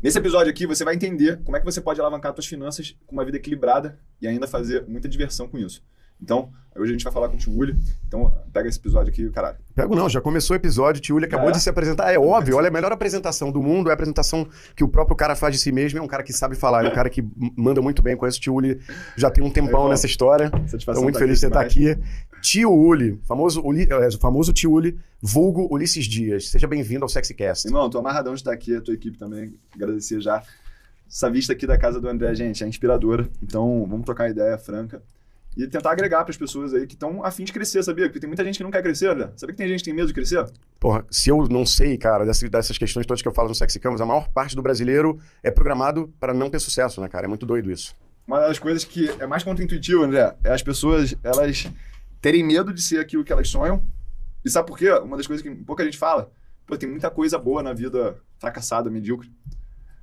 Nesse episódio aqui, você vai entender como é que você pode alavancar suas finanças com uma vida equilibrada e ainda fazer muita diversão com isso. Então, hoje a gente vai falar com o Tio Uli. Então, pega esse episódio aqui, caralho. Pego não, já começou o episódio, o Tio Uli acabou É? de se apresentar. É óbvio, olha, a melhor apresentação do mundo é a apresentação que o próprio cara faz de si mesmo, é um cara que sabe falar, é um cara que manda muito bem. Conheço o Tio Uli já tem um tempão bom. nessa história. Estou muito tá feliz de você estar demais. aqui. Tio Uli, famoso, Uli, é, o famoso Tio Uli, vulgo Ulisses Dias. Seja bem-vindo ao SexyCast. Irmão, tô amarradão de estar aqui, a tua equipe também. Agradecer já. Essa vista aqui da casa do André, gente, é inspiradora. Então, vamos trocar uma ideia franca. E tentar agregar para as pessoas aí que estão afim de crescer, sabia? Porque tem muita gente que não quer crescer, André. Sabia que tem gente que tem medo de crescer? Porra, se eu não sei, cara, dessas, dessas questões todas que eu falo no Sexy Canvas, a maior parte do brasileiro é programado para não ter sucesso, né, cara? É muito doido isso. Uma das coisas que é mais contraintuitivo, André, é as pessoas, elas terem medo de ser aquilo que elas sonham. E sabe por quê? Uma das coisas que pouca gente fala. Pô, tem muita coisa boa na vida fracassada, medíocre.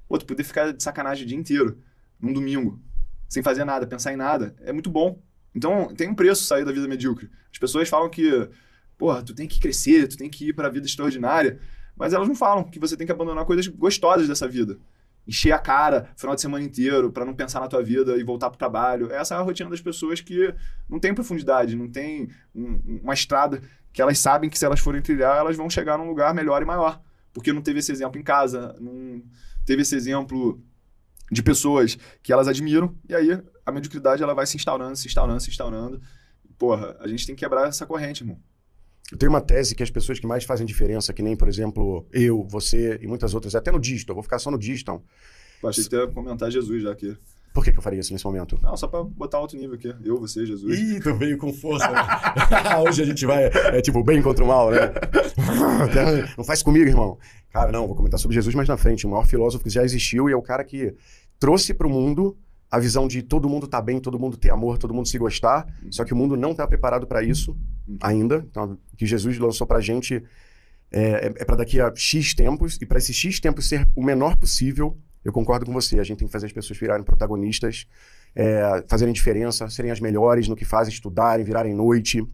Pô, tu poder ficar de sacanagem o dia inteiro, num domingo, sem fazer nada, pensar em nada, é muito bom. Então, tem um preço sair da vida medíocre. As pessoas falam que, porra, tu tem que crescer, tu tem que ir para a vida extraordinária, mas elas não falam que você tem que abandonar coisas gostosas dessa vida encher a cara final de semana inteiro para não pensar na tua vida e voltar pro trabalho. Essa é a rotina das pessoas que não tem profundidade, não tem um- uma estrada que elas sabem que se elas forem trilhar, elas vão chegar num lugar melhor e maior. Porque não teve esse exemplo em casa, não teve esse exemplo de pessoas que elas admiram, e aí a mediocridade ela vai se instaurando, se instaurando, se instaurando. Porra, a gente tem que quebrar essa corrente, irmão. Eu tenho uma tese que as pessoas que mais fazem diferença, que nem, por exemplo, eu, você e muitas outras, até no digital, eu vou ficar só no digital. Pô, achei que tu ia comentar Jesus já aqui. Por que, que eu faria isso nesse momento? Não, só pra botar alto nível aqui. Eu, você, Jesus. Ih, tu veio com força, né? Hoje a gente vai, é tipo, bem contra o mal, né? Não faz comigo, irmão. Cara, não, vou comentar sobre Jesus mais na frente. O maior filósofo que já existiu e é o cara que trouxe pro mundo a visão de todo mundo tá bem, todo mundo ter amor, todo mundo se gostar. Só que o mundo não tá preparado para isso ainda. Então, o que Jesus lançou pra gente é, é, é para daqui a X tempos, e para esse X tempos ser o menor possível, eu concordo com você. A gente tem que fazer as pessoas virarem protagonistas, é, fazerem diferença, serem as melhores no que fazem, estudarem, virarem noite.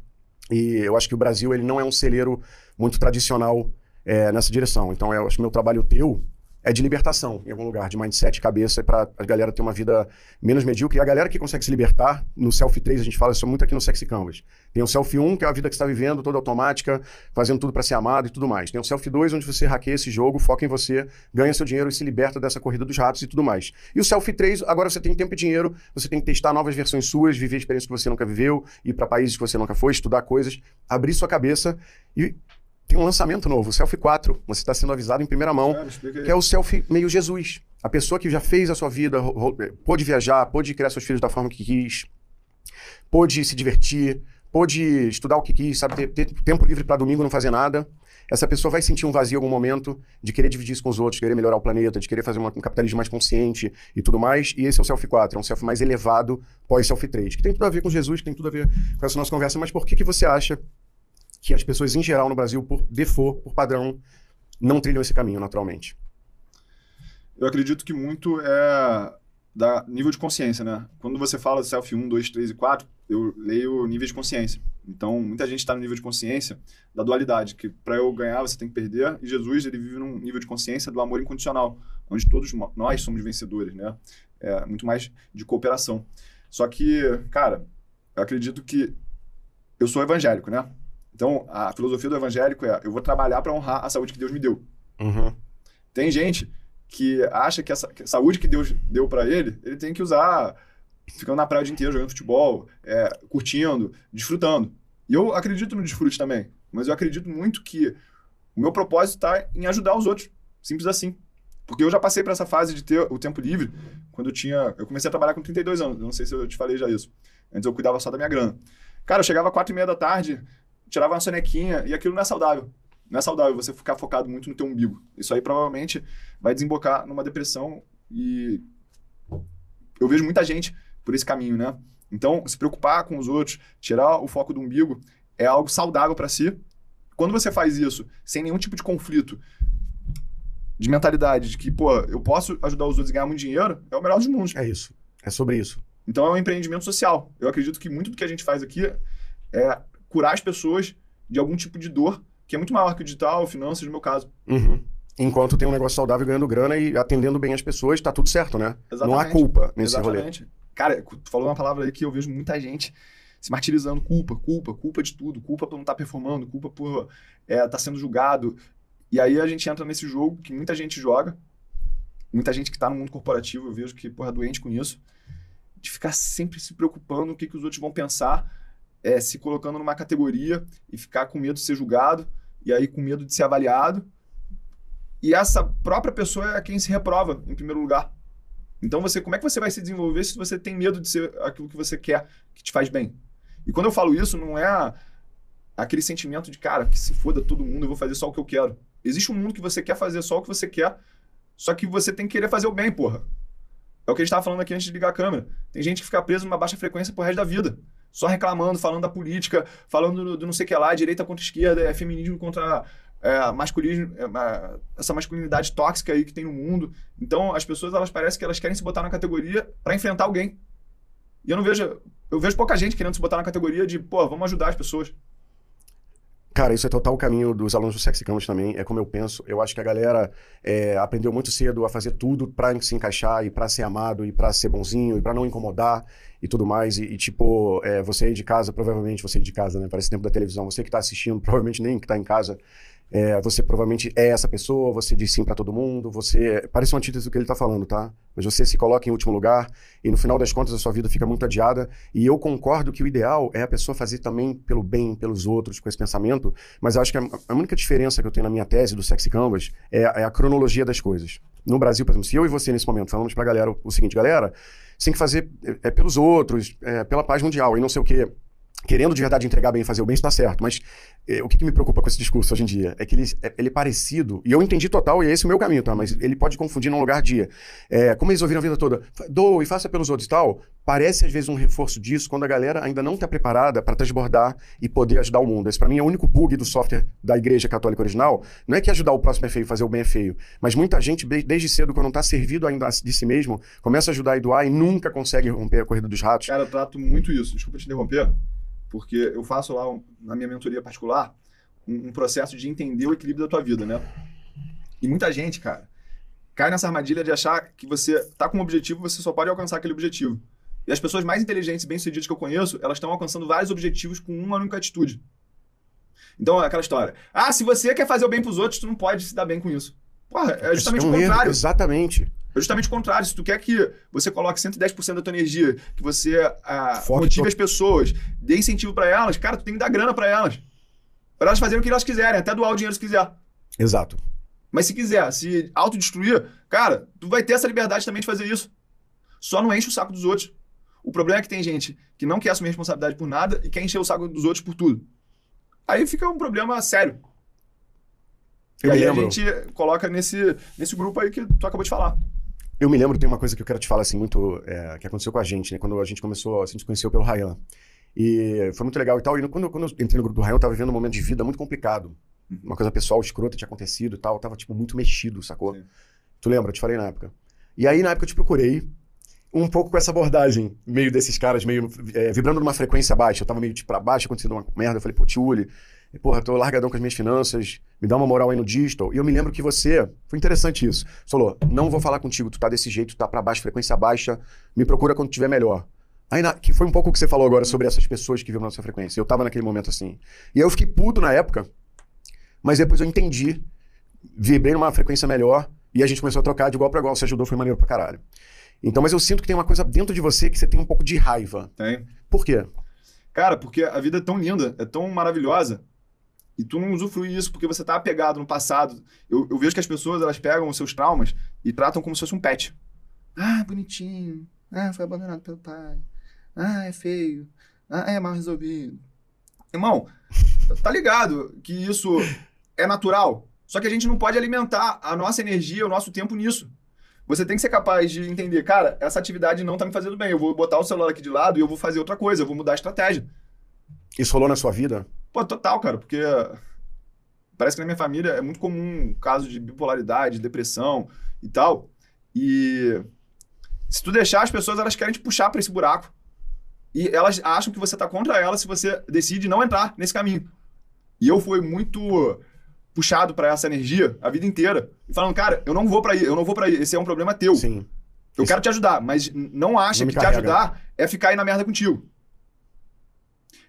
E eu acho que o Brasil ele não é um celeiro muito tradicional é, nessa direção. Então, eu acho que o meu trabalho teu é de libertação em algum lugar, de mindset, cabeça, para a galera ter uma vida menos medíocre. E a galera que consegue se libertar, no Selfie 3 a gente fala isso muito aqui no Sexy Canvas. Tem o Selfie 1, que é a vida que está vivendo, toda automática, fazendo tudo para ser amado e tudo mais. Tem o Selfie 2, onde você hackeia esse jogo, foca em você, ganha seu dinheiro e se liberta dessa corrida dos ratos e tudo mais. E o Selfie 3, agora você tem tempo e dinheiro, você tem que testar novas versões suas, viver experiências que você nunca viveu, ir para países que você nunca foi, estudar coisas, abrir sua cabeça e tem um lançamento novo, o Selfie 4. Você está sendo avisado em primeira mão Cara, que é o selfie meio Jesus. A pessoa que já fez a sua vida, ro- pôde viajar, pôde criar seus filhos da forma que quis, pôde se divertir, pôde estudar o que quis, sabe, ter, ter tempo livre para domingo não fazer nada. Essa pessoa vai sentir um vazio em algum momento de querer dividir isso com os outros, de querer melhorar o planeta, de querer fazer uma- um capitalismo mais consciente e tudo mais. E esse é o Selfie 4, é um selfie mais elevado pós-Selfie 3, que tem tudo a ver com Jesus, que tem tudo a ver com essa nossa conversa. Mas por que, que você acha que as pessoas em geral no Brasil, por default, por padrão, não trilham esse caminho naturalmente? Eu acredito que muito é da nível de consciência, né? Quando você fala self 1, 2, 3 e 4, eu leio nível de consciência. Então, muita gente está no nível de consciência da dualidade, que para eu ganhar você tem que perder, e Jesus ele vive num nível de consciência do amor incondicional, onde todos nós somos vencedores, né? É muito mais de cooperação. Só que, cara, eu acredito que eu sou evangélico, né? Então, a filosofia do evangélico é eu vou trabalhar para honrar a saúde que Deus me deu. Uhum. Tem gente que acha que a saúde que Deus deu pra ele, ele tem que usar ficando na praia o dia inteiro, jogando futebol, é, curtindo, desfrutando. E eu acredito no desfrute também, mas eu acredito muito que o meu propósito está em ajudar os outros. Simples assim. Porque eu já passei por essa fase de ter o tempo livre quando eu tinha. Eu comecei a trabalhar com 32 anos, não sei se eu te falei já isso. Antes eu cuidava só da minha grana. Cara, eu chegava às 4 e meia da tarde, tirava uma sonequinha e aquilo não é saudável. Não é saudável você ficar focado muito no teu umbigo. Isso aí provavelmente vai desembocar numa depressão e eu vejo muita gente por esse caminho, né? Então, se preocupar com os outros, tirar o foco do umbigo é algo saudável para si. Quando você faz isso sem nenhum tipo de conflito de mentalidade de que, pô, eu posso ajudar os outros a ganhar muito dinheiro, é o melhor dos mundos. É isso. É sobre isso. Então é um empreendimento social. Eu acredito que muito do que a gente faz aqui é curar as pessoas de algum tipo de dor que é muito maior que o digital, finanças, no meu caso. Uhum. Enquanto tem um negócio saudável ganhando grana e atendendo bem as pessoas, tá tudo certo, né? Exatamente. Não há culpa nesse Exatamente. Cara, tu falou uma palavra aí que eu vejo muita gente se martirizando. Culpa, culpa, culpa de tudo. Culpa por não estar performando, culpa por estar é, tá sendo julgado. E aí a gente entra nesse jogo que muita gente joga. Muita gente que está no mundo corporativo, eu vejo que, porra, é doente com isso. De ficar sempre se preocupando o que, que os outros vão pensar, é, se colocando numa categoria e ficar com medo de ser julgado, e aí com medo de ser avaliado. E essa própria pessoa é quem se reprova, em primeiro lugar. Então, você, como é que você vai se desenvolver se você tem medo de ser aquilo que você quer, que te faz bem? E quando eu falo isso, não é aquele sentimento de, cara, que se foda todo mundo, eu vou fazer só o que eu quero. Existe um mundo que você quer fazer só o que você quer, só que você tem que querer fazer o bem, porra. É o que a gente estava falando aqui antes de ligar a câmera. Tem gente que fica preso numa baixa frequência pro resto da vida. Só reclamando, falando da política, falando do, do não sei o que lá, direita contra esquerda, é feminismo contra é, é, essa masculinidade tóxica aí que tem no mundo. Então, as pessoas, elas parecem que elas querem se botar na categoria para enfrentar alguém. E eu não vejo... Eu vejo pouca gente querendo se botar na categoria de, pô, vamos ajudar as pessoas. Cara, isso é total o caminho dos alunos do Sexy Campus também, é como eu penso. Eu acho que a galera é, aprendeu muito cedo a fazer tudo para se encaixar e para ser amado e para ser bonzinho e para não incomodar e tudo mais. E, e tipo, é, você aí de casa, provavelmente você aí de casa, né? Parece tempo da televisão. Você que tá assistindo, provavelmente nem que tá em casa, é, você provavelmente é essa pessoa, você diz sim para todo mundo, você. Parece um antítese do que ele tá falando, tá? Mas você se coloca em último lugar e no final das contas a sua vida fica muito adiada. E eu concordo que o ideal é a pessoa fazer também pelo bem, pelos outros, com esse pensamento. Mas acho que a, a única diferença que eu tenho na minha tese do Sexy Canvas é, é a cronologia das coisas. No Brasil, por exemplo, se eu e você nesse momento falamos pra galera o seguinte, galera, você tem que fazer é, é pelos outros, é, pela paz mundial e não sei o quê querendo de verdade entregar bem, fazer o bem, está certo. Mas eh, o que, que, me preocupa com esse discurso hoje em dia é que ele, é, ele é parecido, e eu entendi total, e é esse o meu caminho, tá? Mas ele pode confundir num lugar de. É, como eles ouviram a vida toda, doa e faça pelos outros e tal, parece às vezes um reforço disso quando a galera ainda não está preparada para transbordar e poder ajudar o mundo. Esse para mim é o único bug do software da Igreja Católica Original. Não é que ajudar o próximo é feio, fazer o bem é feio, mas muita gente, desde cedo, quando não está servido ainda de si mesmo, começa a ajudar e doar e nunca consegue romper a corrida dos ratos. Cara, eu trato muito isso. Desculpa te interromper porque eu faço lá, na minha mentoria particular, um, um, processo de entender o equilíbrio da tua vida, né? E muita gente, cara, cai nessa armadilha de achar que você tá com um objetivo você só pode alcançar aquele objetivo. E as pessoas mais inteligentes e bem-sucedidas que eu conheço, elas estão alcançando vários objetivos com uma única atitude. Então, é aquela história. Ah, se você quer fazer o bem pros outros, tu não pode se dar bem com isso. Porra, é justamente é um o contrário. Erro, exatamente. É justamente o contrário. Se tu quer que você coloque 110% da tua energia, que você ah, motive as pessoas, dê incentivo para elas, cara, tu tem que dar grana para elas. Para elas fazerem o que elas quiserem, até doar o dinheiro se quiser. Exato. Mas se quiser se autodestruir, cara, tu vai ter essa liberdade também de fazer isso. Só não enche o saco dos outros. O problema é que tem gente que não quer assumir responsabilidade por nada e quer encher o saco dos outros por tudo. Aí fica um problema sério. Eu e aí lembro. a gente coloca nesse, nesse grupo aí que tu acabou de falar. Eu me lembro, tem uma coisa que eu quero te falar, assim, muito. É, que aconteceu com a gente, né? Quando a gente começou, a gente conheceu pelo Ryan. E foi muito legal e tal. E quando, quando eu entrei no grupo do Ryan, eu tava vivendo um momento de vida muito complicado. Uhum. Uma coisa pessoal, escrota tinha acontecido e tal. Eu tava, tipo, muito mexido, sacou? Sim. Tu lembra? Eu te falei na época. E aí, na época, eu te procurei um pouco com essa abordagem, meio desses caras, meio é, vibrando numa frequência baixa. Eu tava meio tipo pra baixo, acontecendo uma merda. Eu falei, pô, Tiuli, e, porra, tô largadão com as minhas finanças, me dá uma moral aí no digital. E eu me lembro que você, foi interessante isso, você falou, não vou falar contigo, tu tá desse jeito, tu tá pra baixo, frequência baixa, me procura quando tiver melhor. Aí, na, que foi um pouco o que você falou agora sobre essas pessoas que vivem na sua frequência. Eu tava naquele momento assim. E aí eu fiquei puto na época, mas depois eu entendi, vibrei numa frequência melhor, e a gente começou a trocar de igual para igual. Você ajudou, foi maneiro pra caralho. Então, mas eu sinto que tem uma coisa dentro de você que você tem um pouco de raiva. Tem. Por quê? Cara, porque a vida é tão linda, é tão maravilhosa, e tu não usufrui isso porque você tá apegado no passado. Eu, eu vejo que as pessoas, elas pegam os seus traumas e tratam como se fosse um pet. Ah, bonitinho. Ah, foi abandonado pelo pai. Ah, é feio. Ah, é mal resolvido. Irmão, tá ligado que isso é natural. Só que a gente não pode alimentar a nossa energia, o nosso tempo nisso. Você tem que ser capaz de entender, cara, essa atividade não tá me fazendo bem. Eu vou botar o celular aqui de lado e eu vou fazer outra coisa, eu vou mudar a estratégia. Isso rolou na sua vida? Pô, total, cara, porque parece que na minha família é muito comum caso de bipolaridade, depressão e tal. E se tu deixar, as pessoas elas querem te puxar para esse buraco. E elas acham que você tá contra elas se você decide não entrar nesse caminho. E eu fui muito puxado para essa energia a vida inteira e falando, cara, eu não vou para aí, eu não vou para aí, esse é um problema teu. Sim. Eu Isso- quero te ajudar, mas não acha Não que te carrega. ajudar é ficar aí na merda contigo.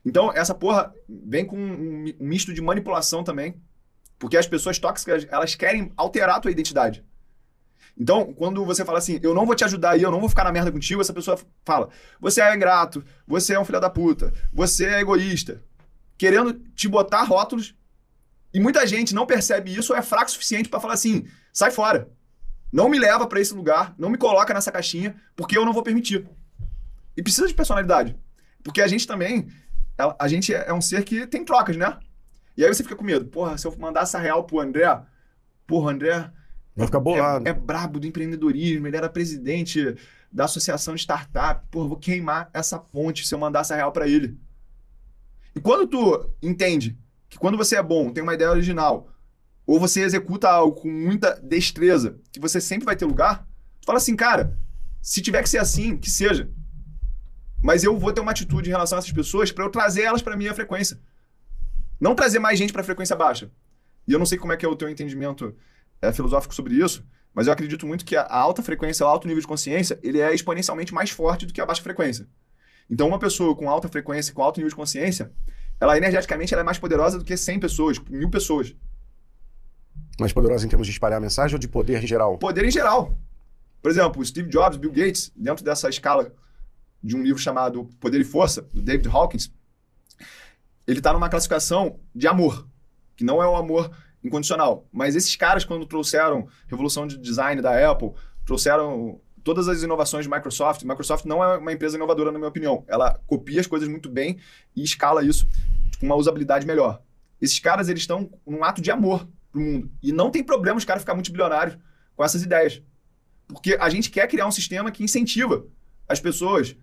Então, essa porra vem com um mi- misto de manipulação também, porque as pessoas tóxicas, elas querem alterar a tua identidade. Então, quando você fala assim, eu não vou te ajudar aí, eu não vou ficar na merda contigo, essa pessoa fala, você é ingrato, você é um filho da puta, você é egoísta, querendo te botar rótulos, e muita gente não percebe isso ou é fraco o suficiente pra falar assim, sai fora. Não me leva pra esse lugar, não me coloca nessa caixinha, porque eu não vou permitir. E precisa de personalidade. Porque a gente também, a, a gente é um ser que tem trocas, né? E aí você fica com medo. Porra, se eu mandar essa real pro André, porra, André Vai ficar bolado. é, é brabo do empreendedorismo, ele era presidente da associação de startup. Porra, vou queimar essa ponte se eu mandar essa real pra ele. E quando tu entende que quando você é bom, tem uma ideia original, ou você executa algo com muita destreza, que você sempre vai ter lugar, tu fala assim, cara, se tiver que ser assim, que seja. Mas eu vou ter uma atitude em relação a essas pessoas pra eu trazer elas pra minha frequência. Não trazer mais gente pra frequência baixa. E eu não sei como é que é o teu entendimento é, filosófico sobre isso, mas eu acredito muito que a alta frequência, o alto nível de consciência, ele é exponencialmente mais forte do que a baixa frequência. Então, uma pessoa com alta frequência, com alto nível de consciência, ela energeticamente ela é mais poderosa do que 100 pessoas, mil pessoas. Mais poderosa em termos de espalhar a mensagem ou de poder em geral? Poder em geral. Por exemplo, Steve Jobs, Bill Gates, dentro dessa escala de um livro chamado Poder e Força, do David Hawkins, ele está numa classificação de amor, que não é o amor incondicional. Mas esses caras, quando trouxeram revolução de design da Apple, trouxeram todas as inovações de Microsoft. Microsoft não é uma empresa inovadora, na minha opinião. Ela copia as coisas muito bem e escala isso com uma usabilidade melhor. Esses caras, eles estão num ato de amor pro mundo. E não tem problema os caras ficar multibilionários com essas ideias. Porque a gente quer criar um sistema que incentiva as pessoas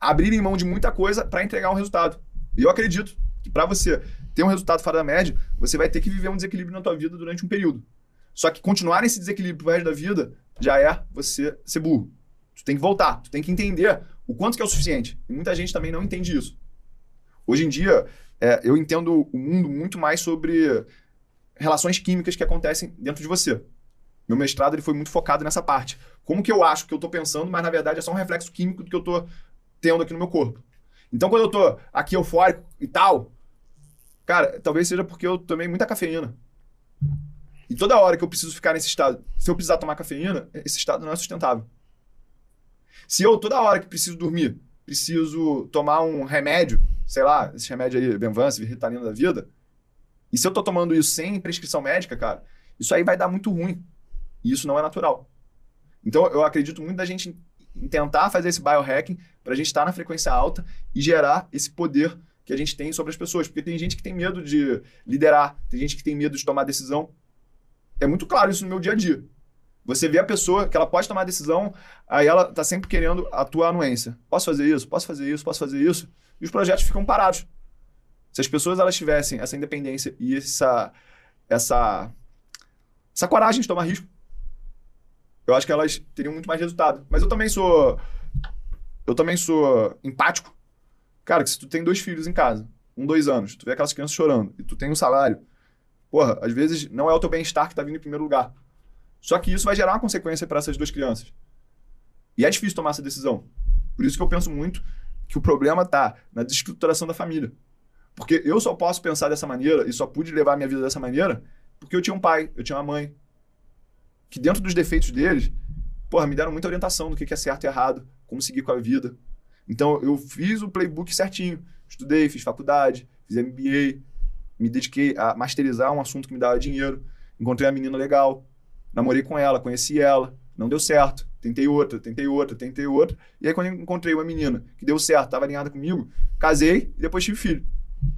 abrirem mão de muita coisa para entregar um resultado. E eu acredito que para você ter um resultado fora da média, você vai ter que viver um desequilíbrio na tua vida durante um período. Só que continuar nesse desequilíbrio pro resto da vida já é você ser burro. Tu tem que voltar, tu tem que entender o quanto que é o suficiente. E muita gente também não entende isso. Hoje em dia, é, eu entendo o mundo muito mais sobre relações químicas que acontecem dentro de você. Meu mestrado ele foi muito focado nessa parte. Como que eu acho que eu tô pensando, mas na verdade é só um reflexo químico do que eu tô tendo aqui no meu corpo. Então, quando eu tô aqui eufórico e tal, cara, talvez seja porque eu tomei muita cafeína. E toda hora que eu preciso ficar nesse estado, se eu precisar tomar cafeína, esse estado não é sustentável. Se eu, toda hora que preciso dormir, preciso tomar um remédio, sei lá, esse remédio aí, Benvance, Ritalina da vida, e se eu tô tomando isso sem prescrição médica, cara, isso aí vai dar muito ruim. E isso não é natural. Então, eu acredito muito da gente tentar fazer esse biohacking para a gente estar na frequência alta e gerar esse poder que a gente tem sobre as pessoas. Porque tem gente que tem medo de liderar, tem gente que tem medo de tomar decisão. É muito claro isso no meu dia a dia. Você vê a pessoa que ela pode tomar decisão, aí ela tá sempre querendo a tua anuência. Posso fazer isso? Posso fazer isso? Posso fazer isso? E os projetos ficam parados. Se as pessoas elas tivessem essa independência e essa essa essa coragem de tomar risco, eu acho que elas teriam muito mais resultado. Mas eu também sou. Eu também sou empático. Cara, que se tu tem dois filhos em casa, um, dois anos, tu vê aquelas crianças chorando e tu tem um salário, porra, às vezes não é o teu bem-estar que tá vindo em primeiro lugar. Só que isso vai gerar uma consequência para essas duas crianças. E é difícil tomar essa decisão. Por isso que eu penso muito que o problema tá na desestruturação da família. Porque eu só posso pensar dessa maneira e só pude levar a minha vida dessa maneira porque eu tinha um pai, eu tinha uma mãe, que dentro dos defeitos deles, porra, me deram muita orientação do que é certo e errado, como seguir com a vida. Então, eu fiz o playbook certinho. Estudei, fiz faculdade, fiz MBA, me dediquei a masterizar um assunto que me dava dinheiro. Encontrei uma menina legal, namorei com ela, conheci ela, não deu certo. Tentei outra, tentei outra, tentei outra. E aí, quando eu encontrei uma menina que deu certo, estava alinhada comigo, casei e depois tive filho.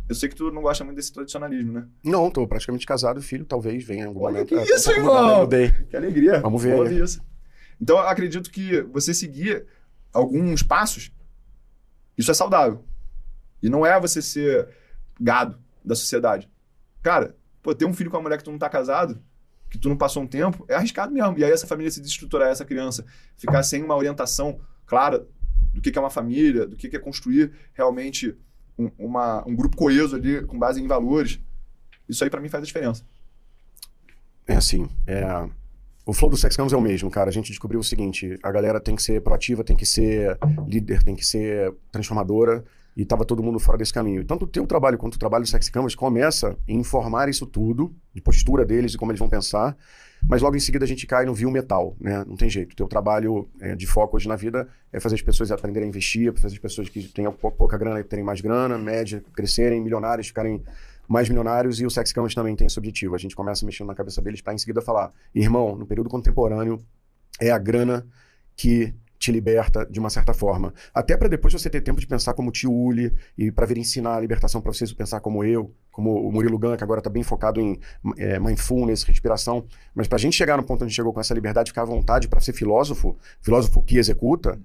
Eu sei que tu não gosta muito desse tradicionalismo, né? Não, tô praticamente casado, filho, talvez venha algum Olha momento. que isso, irmão! Mudei. Que alegria. Vamos ver Vou aí. ouvir isso. Então, acredito que você seguir alguns passos, isso é saudável. E não é você ser gado da sociedade. Cara, pô, ter um filho com uma mulher que tu não tá casado, que tu não passou um tempo, é arriscado mesmo. E aí essa família se desestruturar, essa criança ficar sem uma orientação clara do que que é uma família, do que que é construir realmente um, uma- um grupo coeso ali com base em valores. Isso aí pra mim faz a diferença. É assim, é, o flow do Sex Campus é o mesmo, cara. A gente descobriu o seguinte: a galera tem que ser proativa, tem que ser líder, tem que ser transformadora. E tava todo mundo fora desse caminho. Tanto o teu trabalho quanto o trabalho do Sex Canvas começa em informar isso tudo, de postura deles e como eles vão pensar. Mas logo em seguida a gente cai no viu metal, né? Não tem jeito. O teu trabalho é, de foco hoje na vida é fazer as pessoas aprenderem a investir, fazer as pessoas que têm pouca grana terem mais grana, média, crescerem, milionários, ficarem mais milionários e o Sex Campus também tem esse objetivo. A gente começa mexendo na cabeça deles para em seguida falar: irmão, no período contemporâneo é a grana que te liberta de uma certa forma. Até para depois você ter tempo de pensar como tio Uli e para vir ensinar a libertação para vocês pensar como eu, como o Murilo Gun, que agora está bem focado em é, mindfulness, respiração. Mas para a gente chegar no ponto onde chegou com essa liberdade, ficar à vontade para ser filósofo, filósofo que executa,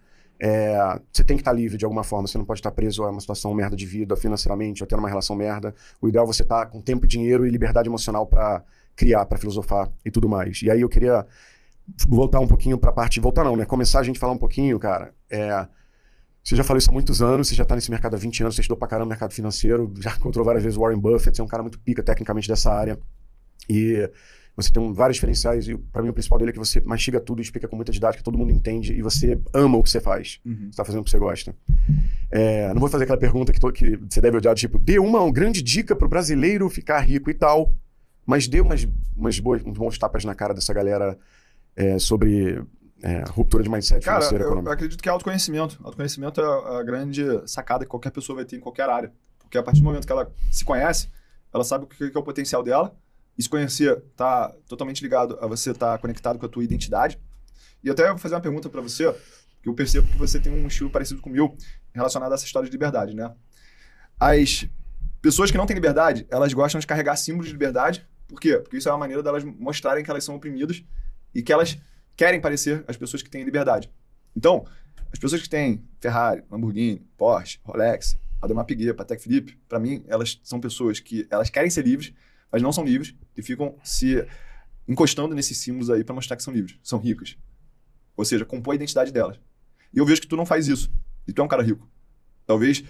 é, você tem que estar tá livre de alguma forma. Você não pode estar tá preso a uma situação merda de vida, financeiramente, ou tendo uma relação merda. O ideal é você estar tá com tempo, dinheiro e liberdade emocional para criar, para filosofar e tudo mais. E aí eu queria voltar um pouquinho para a parte. Voltar não, né? Começar a gente falar um pouquinho, cara. É, você já falou isso há muitos anos, você já está nesse mercado há 20 anos, você estudou pra caramba no mercado financeiro, já encontrou várias vezes Warren Buffett, você é um cara muito pica tecnicamente dessa área. E você tem vários diferenciais, e para mim o principal dele é que você mastiga tudo, explica com muita didática, todo mundo entende, e você ama o que você faz. Uhum. Você está fazendo o que você gosta. É, não vou fazer aquela pergunta que, to, que você deve odiar, tipo, dê uma, grande dica para o brasileiro ficar rico e tal, mas dê umas, umas boas, uns bons tapas na cara dessa galera é, sobre é, ruptura de mindset Cara, financeiro eu, eu acredito que é autoconhecimento. Autoconhecimento é a grande sacada que qualquer pessoa vai ter em qualquer área. Porque a partir do momento que ela se conhece, ela sabe o que é o potencial dela. Se conhecer está totalmente ligado a você estar tá conectado com a tua identidade. E até vou fazer uma pergunta para você, que eu percebo que você tem um estilo parecido com o meu relacionado a essa história de liberdade, né? As pessoas que não têm liberdade, elas gostam de carregar símbolos de liberdade. Por quê? Porque isso é uma maneira delas mostrarem que elas são oprimidas e que elas querem parecer as pessoas que têm liberdade. Então, as pessoas que têm Ferrari, Lamborghini, Porsche, Rolex, Ademar Piguet, Patek Philippe, para mim, elas são pessoas que elas querem ser livres, mas não são livres e ficam se encostando nesses símbolos aí para mostrar que são livres, são ricas. Ou seja, compõe a identidade delas. E eu vejo que tu não faz isso. E tu é um cara rico. Talvez.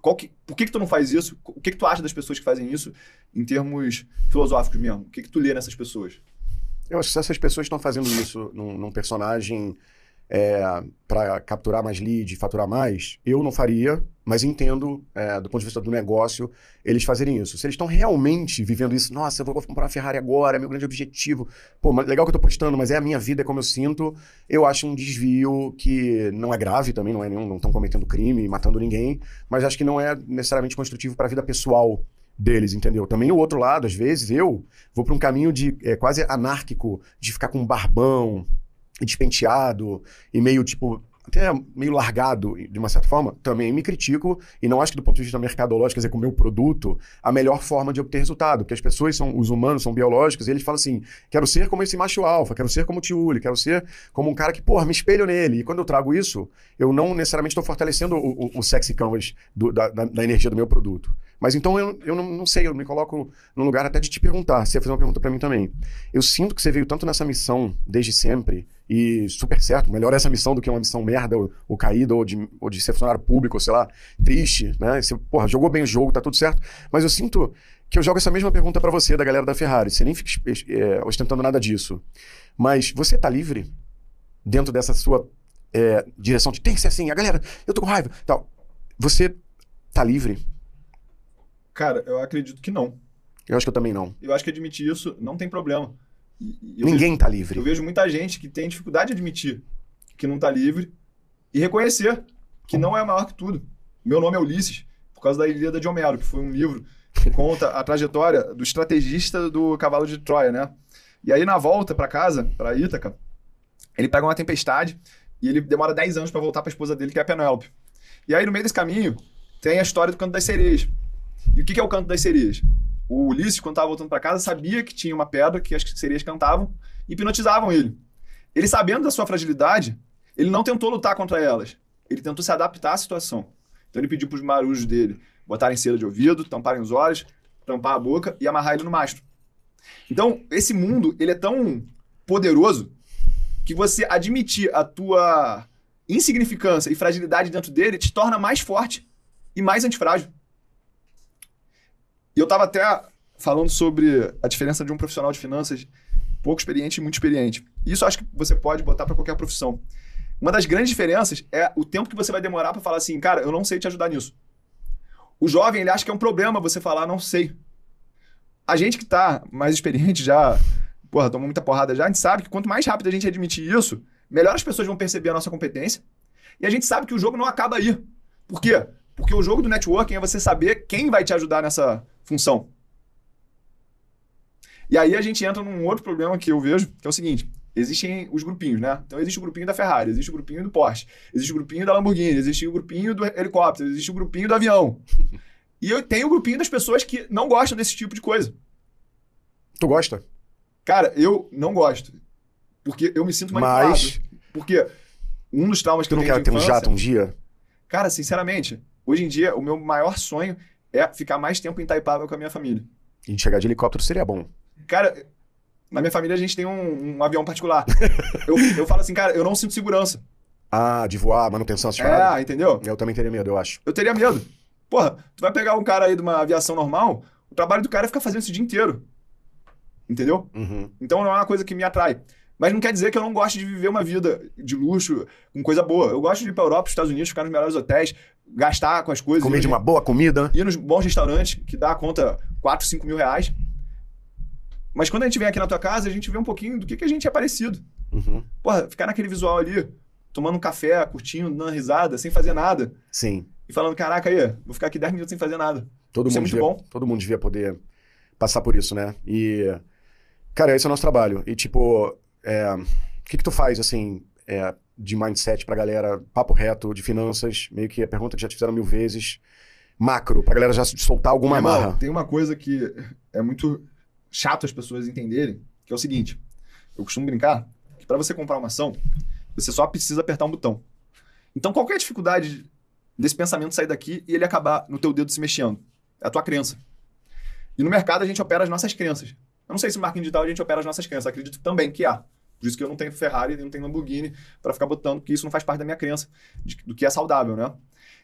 Qual que, por que, que tu não faz isso? O que, que tu acha das pessoas que fazem isso em termos filosóficos mesmo? O que, que tu lê nessas pessoas? Eu acho que se essas pessoas estão fazendo isso num, num personagem é, para capturar mais lead, faturar mais, eu não faria, mas entendo, é, do ponto de vista do negócio, eles fazerem isso. Se eles estão realmente vivendo isso, nossa, eu vou comprar uma Ferrari agora, é meu grande objetivo. Pô, legal que eu tô postando, mas é a minha vida, é como eu sinto. Eu acho um desvio que não é grave também, não é nenhum, não estão cometendo crime, matando ninguém, mas acho que não é necessariamente construtivo para a vida pessoal deles, entendeu? Também o outro lado, às vezes, eu vou para um caminho de é, quase anárquico, de ficar com um barbão, despenteado e meio tipo até meio largado, de uma certa forma, também me critico e não acho que do ponto de vista mercadológico, quer dizer, com o meu produto, a melhor forma de obter resultado, porque as pessoas são, os humanos são biológicos e eles falam assim, quero ser como esse macho alfa, quero ser como o Tiuli, quero ser como um cara que, porra, me espelho nele. E quando eu trago isso, eu não necessariamente estou fortalecendo o, o, o sexy canvas do, da, da, da, energia do meu produto. Mas então eu, eu não, não, sei, eu me coloco num lugar até de te perguntar, você ia fazer uma pergunta para mim também. Eu sinto que você veio tanto nessa missão desde sempre, e super certo, melhor essa missão do que uma missão merda ou, ou caída, ou de, ou de ser funcionário público, ou sei lá, triste, né? Você, porra, jogou bem o jogo, tá tudo certo. Mas eu sinto que eu jogo essa mesma pergunta para você, da galera da Ferrari. Você nem fica é, ostentando nada disso. Mas você tá livre dentro dessa sua é, direção de tem que ser assim, a galera, eu tô com raiva, tal. Você tá livre Cara, eu acredito que não. Eu acho que eu também não. Eu acho que admitir isso não tem problema. Ninguém vejo, tá livre. Eu vejo muita gente que tem dificuldade de admitir que não tá livre e reconhecer que não é maior que tudo. Meu nome é Ulisses, por causa da Ilíada de Homero, que foi um livro que conta a trajetória do estrategista do cavalo de Troia, né? E aí, na volta para casa, para Ítaca, ele pega uma tempestade e ele demora 10 anos para voltar para a esposa dele, que é a Penélope. E aí, no meio desse caminho, tem a história do canto das sereias. E o que, é o canto das sereias? O Ulisses, quando estava voltando para casa, sabia que tinha uma pedra que as sereias cantavam e hipnotizavam ele. Ele, sabendo da sua fragilidade, ele não tentou lutar contra elas. Ele tentou se adaptar à situação. Então ele pediu para os marujos dele botarem cera de ouvido, tamparem os olhos, tampar a boca e amarrar ele no mastro. Então, esse mundo, ele é tão poderoso que você admitir a tua insignificância e fragilidade dentro dele te torna mais forte e mais antifrágil. E eu estava até falando sobre a diferença de um profissional de finanças pouco experiente e muito experiente. Isso acho que você pode botar para qualquer profissão. Uma das grandes diferenças é o tempo que você vai demorar para falar assim, cara, eu não sei te ajudar nisso. O jovem, ele acha que é um problema você falar, não sei. A gente que tá mais experiente já, porra, tomou muita porrada já, a gente sabe que quanto mais rápido a gente admitir isso, melhor as pessoas vão perceber a nossa competência. E a gente sabe que o jogo não acaba aí. Por quê? Porque o jogo do networking é você saber quem vai te ajudar nessa função. E aí a gente entra num outro problema que eu vejo, que é o seguinte: existem os grupinhos, né? Então existe o grupinho da Ferrari, existe o grupinho do Porsche, existe o grupinho da Lamborghini, existe o grupinho do helicóptero, existe o grupinho do avião. e eu tenho o grupinho das pessoas que não gostam desse tipo de coisa. Tu gosta? Cara, eu não gosto. Porque eu me sinto manipulado. Mas... Porque um dos traumas que tu eu tenho não quer ter um jato um dia? Cara, sinceramente, hoje em dia, o meu maior sonho é ficar mais tempo em Itaipava com a minha família. E chegar de helicóptero seria bom. Cara, na minha família a gente tem um, um avião particular. eu, eu falo assim, cara, eu não sinto segurança. Ah, de voar, manutenção, essas É, entendeu? Eu também teria medo, eu acho. Eu teria medo. Porra, tu vai pegar um cara aí de uma aviação normal, o trabalho do cara é ficar fazendo isso o dia inteiro. Entendeu? Uhum. Então não é uma coisa que me atrai. Mas não quer dizer que eu não gosto de viver uma vida de luxo, com coisa boa. Eu gosto de ir pra Europa, Estados Unidos, ficar nos melhores hotéis, gastar com as coisas. Comer de uma boa comida. Ir nos bons restaurantes, que dá a conta 4, 5 mil reais. Mas quando a gente vem aqui na tua casa, a gente vê um pouquinho do que, que a gente é parecido. Uhum. Porra, ficar naquele visual ali, tomando um café, curtindo, dando risada, sem fazer nada. Sim. E falando, caraca, aí, vou ficar aqui 10 minutos sem fazer nada. Todo isso é mundo é devia, bom. Todo mundo devia poder passar por isso, né? E, cara, esse é o nosso trabalho. E, tipo, é, o que que tu faz, assim, é, de mindset pra galera, papo reto, de finanças, meio que a pergunta que já te fizeram mil vezes, macro, pra galera já soltar alguma Irmão, marra. Tem uma coisa que é muito chato as pessoas entenderem, que é o seguinte: eu costumo brincar que para você comprar uma ação, você só precisa apertar um botão. Então, qualquer é dificuldade desse pensamento sair daqui e ele acabar no teu dedo se mexendo? É a tua crença. E no mercado a gente opera as nossas crenças. Eu não sei se no marketing digital a gente opera as nossas crenças. acredito também que há. Por isso que eu não tenho Ferrari e não tenho Lamborghini para ficar botando, porque isso não faz parte da minha crença, de, do que é saudável, né?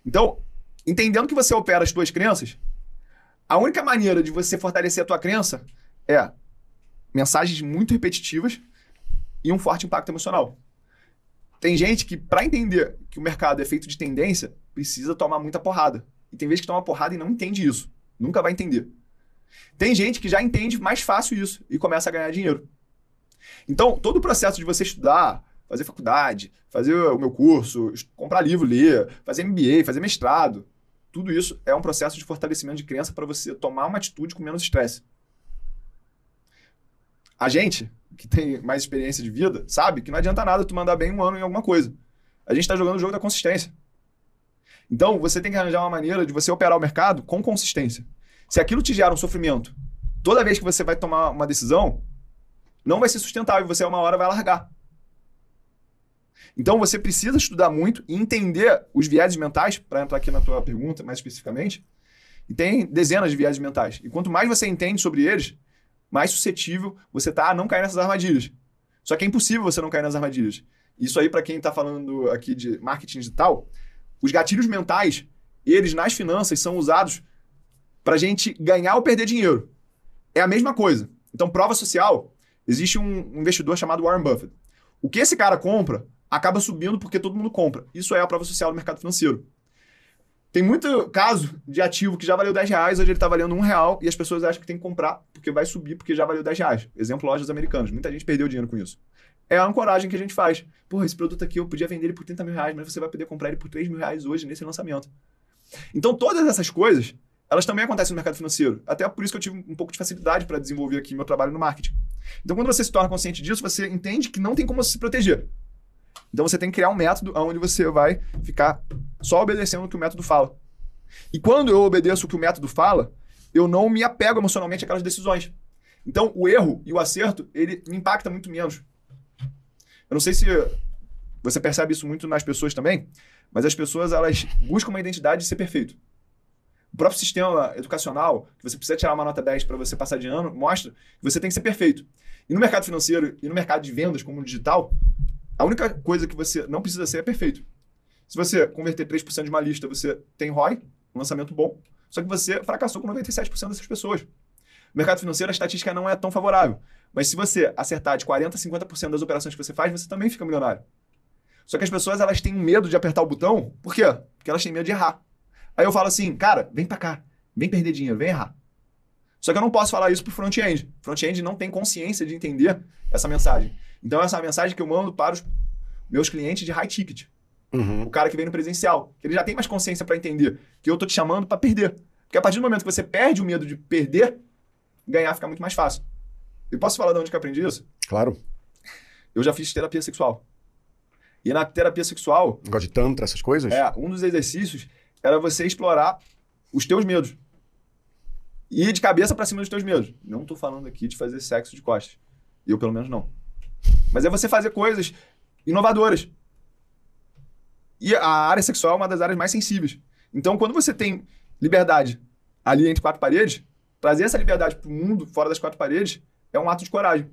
Então, entendendo que você opera as tuas crenças, a única maneira de você fortalecer a tua crença é mensagens muito repetitivas e um forte impacto emocional. Tem gente que, para entender que o mercado é feito de tendência, precisa tomar muita porrada. E tem vezes que toma porrada e não entende isso. Nunca vai entender. Tem gente que já entende mais fácil isso e começa a ganhar dinheiro. Então, todo o processo de você estudar, fazer faculdade, fazer o meu curso, comprar livro, ler, fazer MBA, fazer mestrado, tudo isso é um processo de fortalecimento de crença para você tomar uma atitude com menos estresse. A gente, que tem mais experiência de vida, sabe que não adianta nada tu mandar bem um ano em alguma coisa. A gente está jogando o jogo da consistência. Então, você tem que arranjar uma maneira de você operar o mercado com consistência. Se aquilo te gera um sofrimento, toda vez que você vai tomar uma decisão, não vai ser sustentável, você uma hora vai largar. Então você precisa estudar muito e entender os viéses mentais, para entrar aqui na tua pergunta mais especificamente. E tem dezenas de viéses mentais. E quanto mais você entende sobre eles, mais suscetível você está a não cair nessas armadilhas. Só que é impossível você não cair nas armadilhas. Isso aí, para quem está falando aqui de marketing digital, os gatilhos mentais, eles nas finanças são usados para gente ganhar ou perder dinheiro. É a mesma coisa. Então, prova social, existe um investidor chamado Warren Buffett. O que esse cara compra acaba subindo porque todo mundo compra. Isso é a prova social do mercado financeiro. Tem muito caso de ativo que já valeu 10 reais, hoje ele está valendo 1 real e as pessoas acham que tem que comprar porque vai subir porque já valeu 10 reais. Exemplo, lojas americanas. Muita gente perdeu dinheiro com isso. É a ancoragem que a gente faz. Pô, esse produto aqui eu podia vender ele por 30 mil reais, mas você vai poder comprar ele por 3 mil reais hoje nesse lançamento. Então, todas essas coisas, elas também acontecem no mercado financeiro. Até por isso que eu tive um pouco de facilidade para desenvolver aqui meu trabalho no marketing. Então, quando você se torna consciente disso, você entende que não tem como se proteger. Então, você tem que criar um método onde você vai ficar só obedecendo o que o método fala. E quando eu obedeço o que o método fala, eu não me apego emocionalmente àquelas decisões. Então, o erro e o acerto, ele me impacta muito menos. Eu não sei se você percebe isso muito nas pessoas também, mas as pessoas, elas buscam uma identidade de ser perfeito. O próprio sistema educacional, que você precisa tirar uma nota 10 para você passar de ano, mostra que você tem que ser perfeito. E no mercado financeiro e no mercado de vendas, como no digital, a única coisa que você não precisa ser é perfeito. Se você converter 3% de uma lista, você tem ROI, um lançamento bom, só que você fracassou com 97% dessas pessoas. No mercado financeiro, a estatística não é tão favorável. Mas se você acertar de 40% a 50% das operações que você faz, você também fica milionário. Só que as pessoas elas têm medo de apertar o botão. Por quê? Porque elas têm medo de errar. Aí eu falo assim, cara, vem pra cá. Vem perder dinheiro, vem errar. Só que eu não posso falar isso pro front-end. Front-end não tem consciência de entender essa mensagem. Então, essa é a mensagem que eu mando para os meus clientes de high ticket. Uhum. O cara que vem no presencial. Ele já tem mais consciência para entender que eu tô te chamando para perder. Porque a partir do momento que você perde o medo de perder, ganhar fica muito mais fácil. E posso falar de onde que eu aprendi isso? Claro. Eu já fiz terapia sexual. E na terapia sexual, Negócio de tantra, essas coisas? é, um dos exercícios era você explorar os teus medos. E ir de cabeça para cima dos teus medos. Não tô falando aqui de fazer sexo de costas. Eu, pelo menos, não. Mas é você fazer coisas inovadoras. E a área sexual é uma das áreas mais sensíveis. Então, quando você tem liberdade ali entre quatro paredes, trazer essa liberdade para o mundo fora das quatro paredes é um ato de coragem.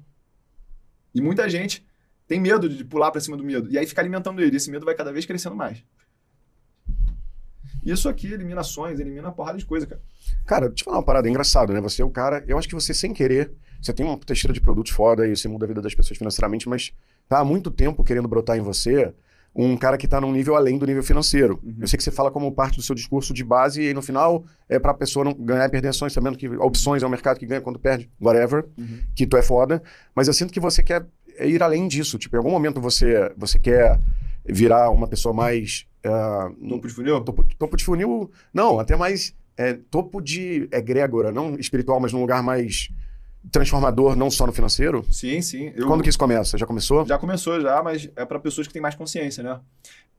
E muita gente tem medo de pular para cima do medo. E aí fica alimentando ele. Esse medo vai cada vez crescendo mais. Isso aqui elimina ações, elimina uma porrada de coisa, cara. Cara, deixa eu falar uma parada engraçada, né? Você é o cara. Eu acho que você, sem querer, você tem uma testeira de produtos foda e você muda a vida das pessoas financeiramente, mas tá há muito tempo querendo brotar em você um cara que tá num nível além do nível financeiro. Uhum. Eu sei que você fala como parte do seu discurso de base e no final é pra pessoa não ganhar e perder ações, sabendo que opções é o mercado que ganha quando perde, whatever, Uhum. que tu é foda. Mas eu sinto que você quer ir além disso. Tipo, em algum momento você, você quer virar uma pessoa mais. Ah, Topo de funil? Topo, topo de funil, não, até mais é, topo de egrégora, não espiritual, mas num lugar mais transformador, não só no financeiro. Sim, sim. Eu- Quando que isso começa? Já começou? Já começou já, mas é para pessoas que têm mais consciência, né?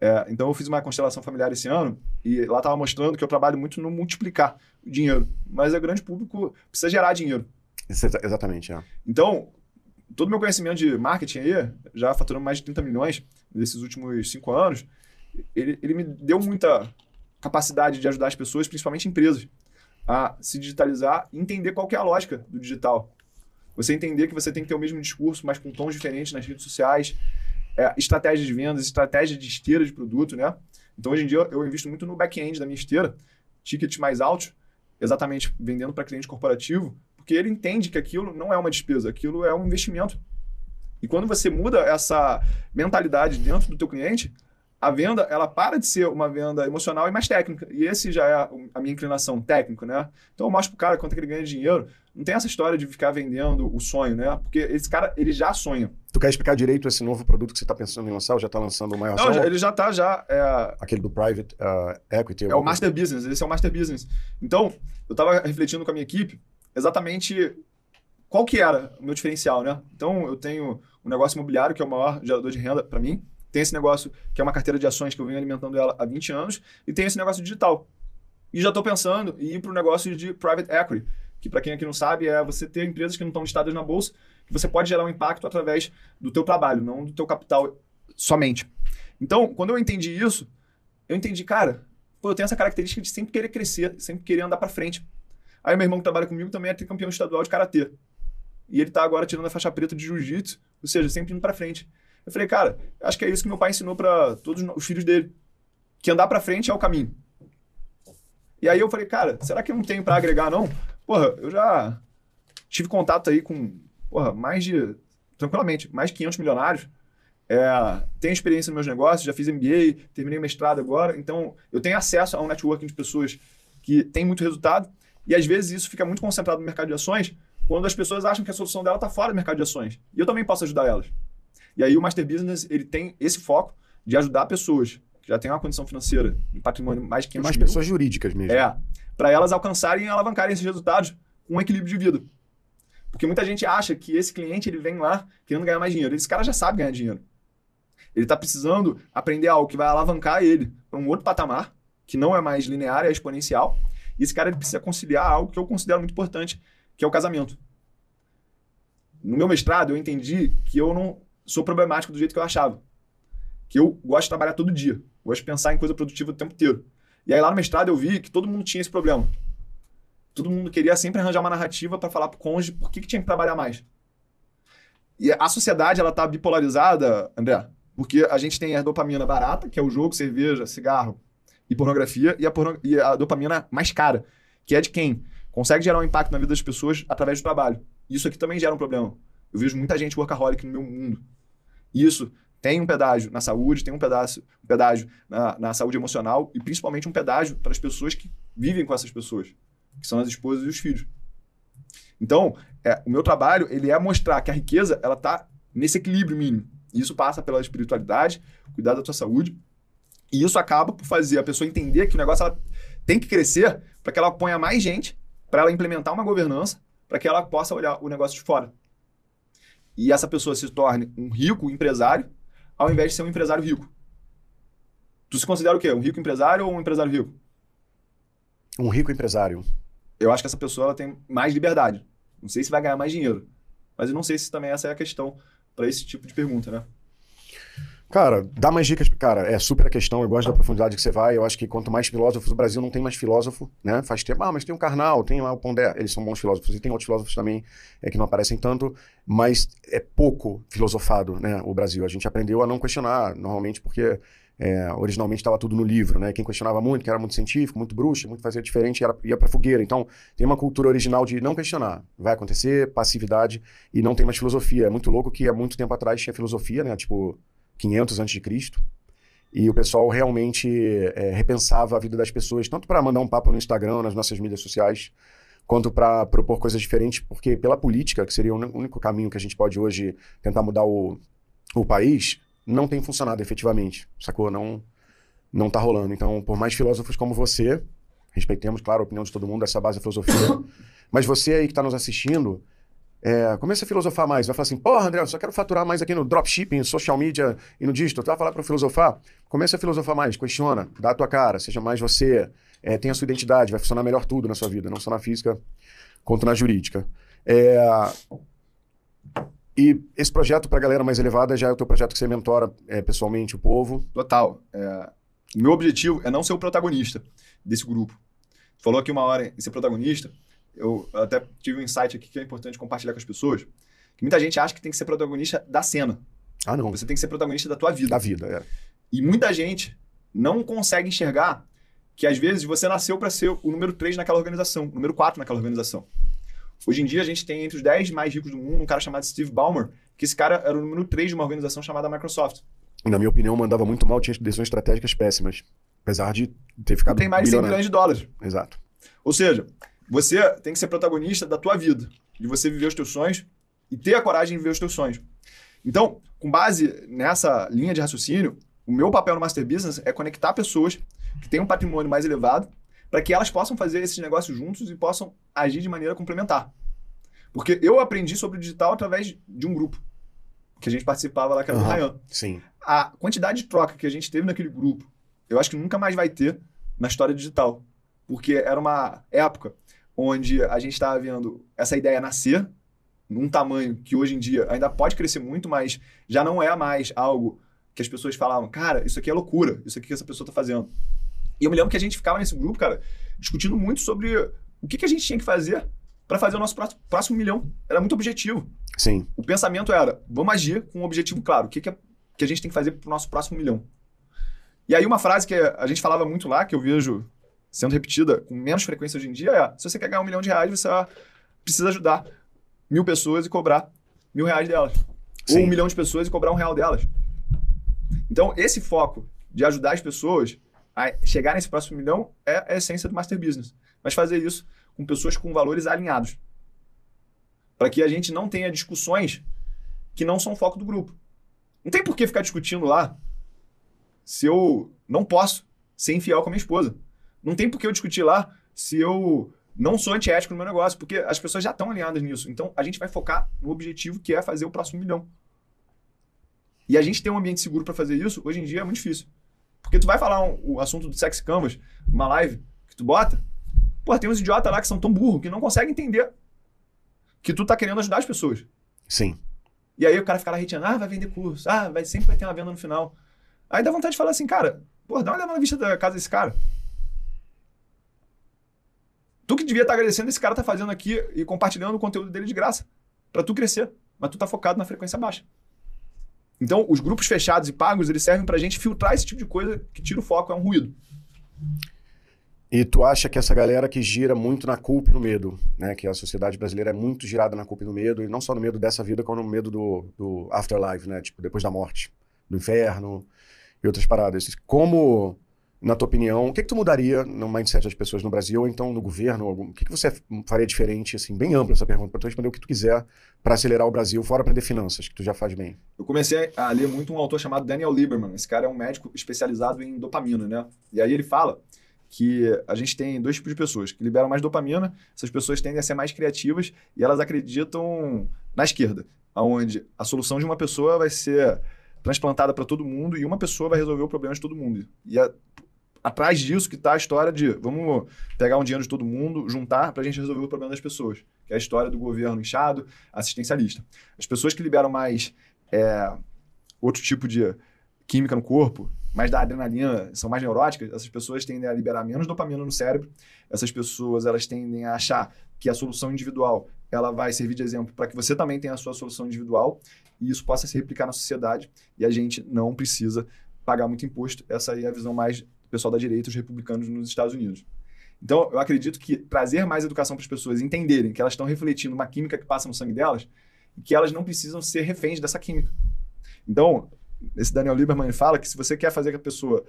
É, então eu fiz uma constelação familiar esse ano e lá tava mostrando que eu trabalho muito no multiplicar o dinheiro, mas o grande público precisa gerar dinheiro. Exatamente, é. Então, todo o meu conhecimento de marketing aí, já faturando mais de 30 milhões nesses últimos cinco anos, ele, ele me deu muita capacidade de ajudar as pessoas, principalmente empresas, a se digitalizar e entender qual é a lógica do digital. Você entender que você tem que ter o mesmo discurso, mas com tons diferentes nas redes sociais, é, estratégias de vendas, estratégia de esteira de produto, né? Então, hoje em dia, eu invisto muito no back-end da minha esteira, tickets mais altos, exatamente vendendo para cliente corporativo, porque ele entende que aquilo não é uma despesa, aquilo é um investimento. E quando você muda essa mentalidade dentro do teu cliente, a venda ela para de ser uma venda emocional e mais técnica. E esse já é a, minha inclinação técnica, né? Então eu mostro pro cara quanto que ele ganha dinheiro. Não tem essa história de ficar vendendo o sonho, né? Porque esse cara, ele já sonha. Tu quer explicar direito esse novo produto que você está pensando em lançar ou já está lançando o maior Não, já- ele já tá já é, Aquele do private uh, equity. É o master business, esse é o master business. Então, eu estava refletindo com a minha equipe exatamente qual que era o meu diferencial, né? Então, eu tenho um negócio imobiliário, que é o maior gerador de renda para mim. Tem esse negócio que é uma carteira de ações que eu venho alimentando ela há 20 anos. E tem esse negócio digital. E já estou pensando em ir para o negócio de private equity, que para quem aqui não sabe, é você ter empresas que não estão listadas na bolsa, que você pode gerar um impacto através do teu trabalho, não do teu capital somente. Então, quando eu entendi isso, eu entendi, cara, pô, eu tenho essa característica de sempre querer crescer, sempre querer andar para frente. Aí meu irmão que trabalha comigo também é tricampeão estadual de karatê. E ele tá agora tirando a faixa preta de jiu-jitsu, ou seja, sempre indo para frente. Eu falei, cara, acho que é isso que meu pai ensinou para todos os filhos dele, que andar para frente é o caminho. E aí eu falei, cara, será que eu não tenho para agregar não? Porra, eu já tive contato aí com, porra, mais de tranquilamente, mais de 500 milionários. É, tenho experiência nos meus negócios, já fiz MBA, terminei mestrado agora, então eu tenho acesso a um networking de pessoas que tem muito resultado e às vezes isso fica muito concentrado no mercado de ações quando as pessoas acham que a solução dela está fora do mercado de ações. E eu também posso ajudar elas. E aí o Master Business ele tem esse foco de ajudar pessoas que já têm uma condição financeira de patrimônio mais 500 Mais mil. pessoas jurídicas mesmo. É, para elas alcançarem e alavancarem esses resultados com um equilíbrio de vida. Porque muita gente acha que esse cliente ele vem lá querendo ganhar mais dinheiro. Esse cara já sabe ganhar dinheiro. Ele está precisando aprender algo que vai alavancar ele para um outro patamar, que não é mais linear, é exponencial. E esse cara ele precisa conciliar algo que eu considero muito importante, que é o casamento. No meu mestrado, eu entendi que eu não sou problemático do jeito que eu achava. Que eu gosto de trabalhar todo dia. Gosto de pensar em coisa produtiva o tempo inteiro. E aí lá no mestrado eu vi que todo mundo tinha esse problema. Todo mundo queria sempre arranjar uma narrativa para falar pro cônjuge por que, que tinha que trabalhar mais. E a sociedade, ela tá bipolarizada, André, porque a gente tem a dopamina barata, que é o jogo, cerveja, cigarro e pornografia, e a, porno- e a dopamina mais cara, que é de quem consegue gerar um impacto na vida das pessoas através do trabalho. Isso aqui também gera um problema. Eu vejo muita gente workaholic no meu mundo. Isso tem um pedágio na saúde, tem um pedaço, um pedágio na, na saúde emocional e principalmente um pedágio para as pessoas que vivem com essas pessoas, que são as esposas e os filhos. Então, é, o meu trabalho ele é mostrar que a riqueza ela está nesse equilíbrio mínimo. Isso passa pela espiritualidade, cuidar da tua saúde. E isso acaba por fazer a pessoa entender que o negócio ela tem que crescer para que ela ponha mais gente, para ela implementar uma governança, para que ela possa olhar o negócio de fora. E essa pessoa se torne um rico empresário, ao invés de ser um empresário rico. Tu se considera o quê? Um rico empresário ou um empresário rico? Um rico empresário. Eu acho que essa pessoa ela tem mais liberdade. Não sei se vai ganhar mais dinheiro. Mas eu não sei se também essa é a questão para esse tipo de pergunta, né? Cara, dá mais dicas. Cara, é super a questão. Eu gosto da profundidade que você vai. Eu acho que quanto mais filósofos, o Brasil não tem mais filósofo, né? Faz tempo. Ah, mas tem o Karnal, tem lá o Pondé. Eles são bons filósofos. E tem outros filósofos também é, que não aparecem tanto, mas é pouco filosofado, né? O Brasil. A gente aprendeu a não questionar, normalmente, porque é, originalmente estava tudo no livro, né? Quem questionava muito, que era muito científico, muito bruxo, muito fazia diferente, era, ia para fogueira. Então, tem uma cultura original de não questionar. Vai acontecer, passividade, e não tem mais filosofia. É muito louco que há muito tempo atrás tinha filosofia, né? Tipo, 500 antes de Cristo. E o pessoal realmente é, repensava a vida das pessoas, tanto para mandar um papo no Instagram, nas nossas mídias sociais, quanto para propor coisas diferentes, porque pela política, que seria o único caminho que a gente pode hoje tentar mudar o, o país, não tem funcionado efetivamente, sacou? Não, não tá rolando. Então, por mais filósofos como você, respeitemos, claro, a opinião de todo mundo, essa base da filosofia, mas você aí que está nos assistindo, é, comece a filosofar mais. Vai falar assim, porra, André, eu só quero faturar mais aqui no dropshipping, social media e no digital. Tu vai falar para filosofar? Comece a filosofar mais, questiona, dá a tua cara, seja mais você, é, tenha a sua identidade, vai funcionar melhor tudo na sua vida, não só na física quanto na jurídica. É, e esse projeto para a galera mais elevada já é o teu projeto que você mentora é, pessoalmente o povo? Total. É, meu objetivo é não ser o protagonista desse grupo. Falou aqui uma hora em ser protagonista. Eu até tive um insight aqui que é importante compartilhar com as pessoas. Que muita gente acha que tem que ser protagonista da cena. Ah, não. Você tem que ser protagonista da tua vida. Da vida, é. E muita gente não consegue enxergar que às vezes você nasceu para ser o número 3 naquela organização, o número 4 naquela organização. Hoje em dia, a gente tem entre os 10 mais ricos do mundo um cara chamado Steve Ballmer, que esse cara era o número 3 de uma organização chamada Microsoft. Na minha opinião, mandava muito mal, tinha decisões estratégicas péssimas. Apesar de ter ficado. Tem mais de 100 milhões de dólares. Exato. Ou seja, você tem que ser protagonista da tua vida, de você viver os teus sonhos e ter a coragem de viver os teus sonhos. Então, com base nessa linha de raciocínio, o meu papel no Master Business é conectar pessoas que têm um patrimônio mais elevado para que elas possam fazer esses negócios juntos e possam agir de maneira complementar. Porque eu aprendi sobre o digital através de um grupo que a gente participava lá, que era uhum, do Ryan. Sim. A quantidade de troca que a gente teve naquele grupo, eu acho que nunca mais vai ter na história digital. Porque era uma época onde a gente estava vendo essa ideia nascer num tamanho que hoje em dia ainda pode crescer muito, mas já não é mais algo que as pessoas falavam, cara, isso aqui é loucura, isso aqui que essa pessoa está fazendo. E eu me lembro que a gente ficava nesse grupo, cara, discutindo muito sobre o que, que a gente tinha que fazer para fazer o nosso próximo, milhão. Era muito objetivo. Sim. O pensamento era, vamos agir com um objetivo claro. O que, que, é, que a gente tem que fazer para o nosso próximo milhão? E aí uma frase que a gente falava muito lá, que eu vejo sendo repetida com menos frequência hoje em dia, é: se você quer ganhar um milhão de reais, você precisa ajudar mil pessoas e cobrar mil reais delas. Sim. Ou um milhão de pessoas e cobrar um real delas. Então, esse foco de ajudar as pessoas a chegar nesse próximo milhão é a essência do Master Business. Mas fazer isso com pessoas com valores alinhados. Para que a gente não tenha discussões que não são foco do grupo. Não tem por que ficar discutindo lá se eu não posso ser infiel com a minha esposa. Não tem por que eu discutir lá se eu não sou antiético no meu negócio, porque as pessoas já estão alinhadas nisso. Então a gente vai focar no objetivo que é fazer o próximo milhão. E a gente ter um ambiente seguro para fazer isso, hoje em dia é muito difícil. Porque tu vai falar um, o assunto do sex canvas numa live que tu bota, pô, tem uns idiotas lá que são tão burros que não conseguem entender que tu tá querendo ajudar as pessoas. Sim. E aí o cara fica lá retendo, ah, vai vender curso, ah, vai, sempre vai ter uma venda no final. Aí dá vontade de falar assim, cara, pô, dá uma olhada na vista da casa desse cara. Tu que devia estar tá agradecendo esse cara tá fazendo aqui e compartilhando o conteúdo dele de graça, para tu crescer, mas tu tá focado na frequência baixa. Então, os grupos fechados e pagos, eles servem para a gente filtrar esse tipo de coisa que tira o foco, é um ruído. E tu acha que essa galera que gira muito na culpa e no medo, né? Que a sociedade brasileira é muito girada na culpa e no medo, e não só no medo dessa vida, como no medo do, do afterlife, né? Tipo, depois da morte, do inferno e outras paradas. Como, na tua opinião, o que, que tu mudaria no mindset das pessoas no Brasil, ou então no governo? O que, que você faria diferente, assim, bem ampla essa pergunta, para tu responder o que tu quiser para acelerar o Brasil, fora aprender finanças, que tu já faz bem? Eu comecei a ler muito um autor chamado Daniel Lieberman. Esse cara é um médico especializado em dopamina, né? E aí ele fala que a gente tem dois tipos de pessoas que liberam mais dopamina, essas pessoas tendem a ser mais criativas e elas acreditam na esquerda, onde a solução de uma pessoa vai ser transplantada para todo mundo e uma pessoa vai resolver o problema de todo mundo. E a, atrás disso que está a história de vamos pegar um dinheiro de todo mundo, juntar para a gente resolver o problema das pessoas, que é a história do governo inchado, assistencialista. As pessoas que liberam mais é, outro tipo de química no corpo, mais da adrenalina, são mais neuróticas, essas pessoas tendem a liberar menos dopamina no cérebro. Essas pessoas, elas tendem a achar que a solução individual, ela vai servir de exemplo para que você também tenha a sua solução individual e isso possa se replicar na sociedade e a gente não precisa pagar muito imposto. Essa aí é a visão mais pessoal da direita, os republicanos nos Estados Unidos. Então, eu acredito que trazer mais educação para as pessoas entenderem que elas estão refletindo uma química que passa no sangue delas e que elas não precisam ser reféns dessa química. Então, esse Daniel Lieberman fala que se você quer fazer que a pessoa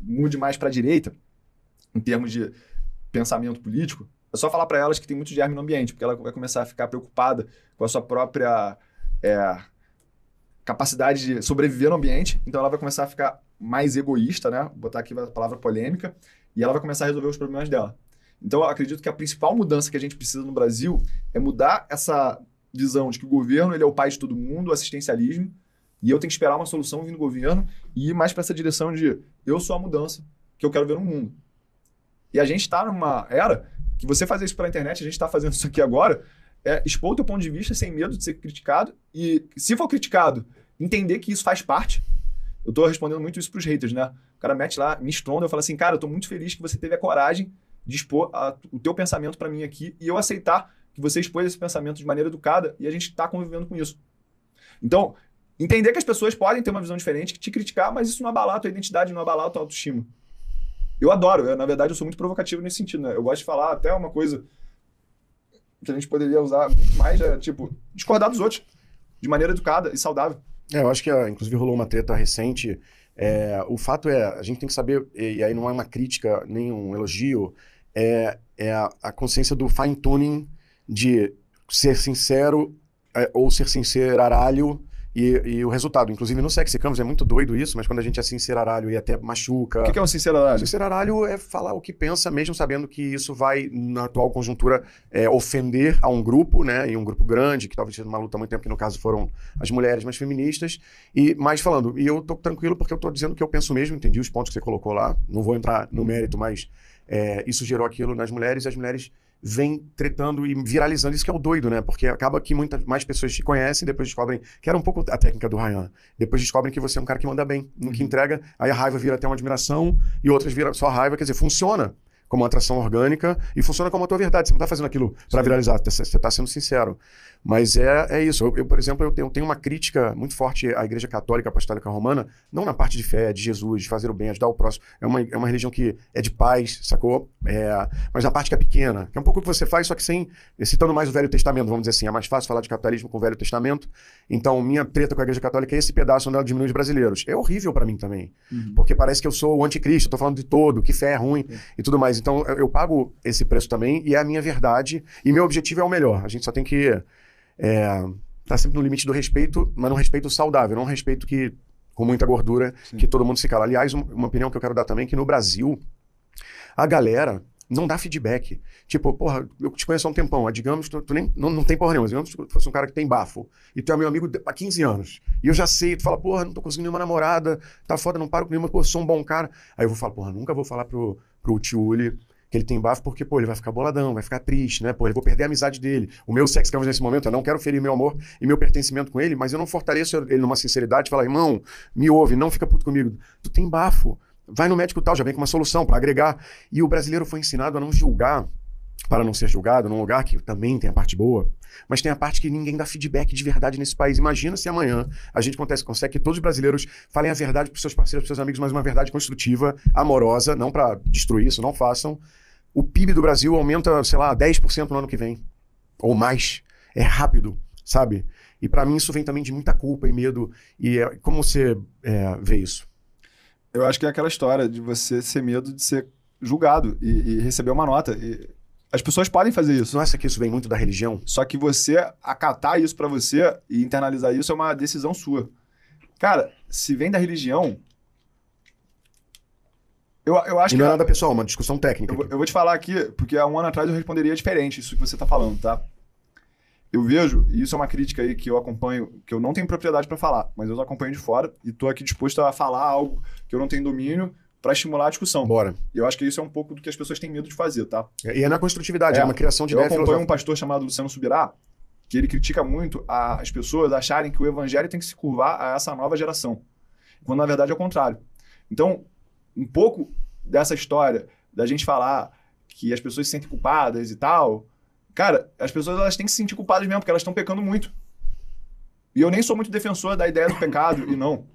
mude mais para a direita, em termos de pensamento político, é só falar para elas que tem muito germe no ambiente, porque ela vai começar a ficar preocupada com a sua própria é, capacidade de sobreviver no ambiente, então ela vai começar a ficar mais egoísta, né? Vou botar aqui a palavra polêmica, e ela vai começar a resolver os problemas dela. Então eu acredito que a principal mudança que a gente precisa no Brasil é mudar essa visão de que o governo ele é o pai de todo mundo, o assistencialismo, e eu tenho que esperar uma solução vindo do governo e ir mais para essa direção de eu sou a mudança que eu quero ver no mundo. E a gente está numa era que você fazer isso pela internet, a gente está fazendo isso aqui agora, é expor o teu ponto de vista sem medo de ser criticado e, se for criticado, entender que isso faz parte. Eu estou respondendo muito isso para os haters, né? O cara mete lá, me estronda, eu falo assim, cara, eu estou muito feliz que você teve a coragem de expor a, o teu pensamento para mim aqui e eu aceitar que você expôs esse pensamento de maneira educada e a gente está convivendo com isso. Então, Entender que as pessoas podem ter uma visão diferente, te criticar, mas isso não abalar a tua identidade, não abalar a tua autoestima. Eu adoro, eu, na verdade eu sou muito provocativo nesse sentido, né? Eu gosto de falar até uma coisa que a gente poderia usar muito mais, é, tipo, discordar dos outros, de maneira educada e saudável. É, eu acho que, inclusive, rolou uma treta recente. É, o fato é, a gente tem que saber, e aí não é uma crítica, nem um elogio, é, é a, consciência do fine-tuning de ser sincero é, ou ser sinceraralho e, e, o resultado, inclusive no Sexy Campus, é muito doido isso, mas quando a gente é sinceraralho e até machuca. O que, que é um sinceraralho? Sinceraralho é falar o que pensa, mesmo sabendo que isso vai, na atual conjuntura, é, ofender a um grupo, né? E um grupo grande, que talvez seja uma luta há muito tempo, que no caso foram as mulheres mais feministas. E mais falando, e eu tô tranquilo porque eu tô dizendo o que eu penso mesmo, entendi os pontos que você colocou lá, não vou entrar no mérito, mas é, isso gerou aquilo nas mulheres, e as mulheres vem tretando e viralizando. Isso que é o doido, né? Porque acaba que muitas mais pessoas te conhecem, depois descobrem que era um pouco a técnica do Ryan. Depois descobrem que você é um cara que manda bem, no que uhum. entrega, aí a raiva vira até uma admiração e outras vira só raiva, quer dizer, funciona como uma atração orgânica e funciona como a tua verdade. Você não está fazendo aquilo para viralizar, você está sendo sincero. Mas é, é isso. Eu, eu por exemplo, eu tenho, eu tenho, uma crítica muito forte à Igreja Católica Apostólica Romana, não na parte de fé, de Jesus, de fazer o bem, ajudar o próximo. É uma, é uma religião que é de paz, sacou? É, mas na parte que é pequena, que é um pouco o que você faz, só que sem. citando mais o Velho Testamento, vamos dizer assim. É mais fácil falar de capitalismo com o Velho Testamento. Então, minha treta com a Igreja Católica é esse pedaço onde ela diminui os brasileiros. É horrível para mim também. Uhum. Porque parece que eu sou o anticristo, tô falando de todo, que fé é ruim uhum. e tudo mais. Então, eu, pago esse preço também e é a minha verdade. E meu objetivo é o melhor. A gente só tem que é, tá sempre no limite do respeito, mas num respeito saudável, não um respeito que com muita gordura, Sim. que todo mundo se cala. Aliás, uma opinião que eu quero dar também é que no Brasil, a galera não dá feedback. Tipo, porra, eu te conheço há um tempão, digamos, tu, tu nem, não, não tem porra nenhuma, digamos que tu fosse um cara que tem bafo, e tu é meu amigo há 15 anos, e eu já sei, tu fala, porra, não tô conseguindo nenhuma namorada, tá foda, não paro com nenhuma, pô, sou um bom cara. Aí eu vou falar, porra, nunca vou falar pro, pro tio Uli que ele tem bafo porque, pô, ele vai ficar boladão, vai ficar triste, né? Pô, eu vou perder a amizade dele. O meu sex canvas nesse momento, eu não quero ferir meu amor e meu pertencimento com ele, mas eu não fortaleço ele numa sinceridade e falar, irmão, me ouve, não fica puto comigo. Tu tem bafo. Vai no médico tal, já vem com uma solução para agregar. E o brasileiro foi ensinado a não julgar para não ser julgado, num lugar que também tem a parte boa, mas tem a parte que ninguém dá feedback de verdade nesse país. Imagina se amanhã a gente acontece, consegue que todos os brasileiros falem a verdade para seus parceiros, para seus amigos, mas uma verdade construtiva, amorosa, não para destruir isso, não façam. O PIB do Brasil aumenta, sei lá, 10% no ano que vem, ou mais. É rápido, sabe? E para mim isso vem também de muita culpa e medo. E é, como você é, vê isso? Eu acho que é aquela história de você ter medo de ser julgado e, e receber uma nota. E as pessoas podem fazer isso. Não acha que isso vem muito da religião? Só que você acatar isso para você e internalizar isso é uma decisão sua. Cara, se vem da religião. Eu, eu acho e não que. é nada pessoal, é uma discussão técnica. Eu, eu, vou te falar aqui, porque há um ano atrás eu responderia diferente isso que você tá falando, tá? Eu vejo, e isso é uma crítica aí que eu acompanho, que eu não tenho propriedade para falar, mas eu acompanho de fora e tô aqui disposto a falar algo que eu não tenho domínio para estimular a discussão. Bora. E eu acho que isso é um pouco do que as pessoas têm medo de fazer, tá? E é na construtividade, é, é uma criação de Eu acompanho um pastor chamado Luciano Subirá, que ele critica muito as pessoas acharem que o evangelho tem que se curvar a essa nova geração, quando na verdade é o contrário. Então, um pouco dessa história da gente falar que as pessoas se sentem culpadas e tal, cara, as pessoas elas têm que se sentir culpadas mesmo, porque elas estão pecando muito. E eu nem sou muito defensor da ideia do pecado, e não.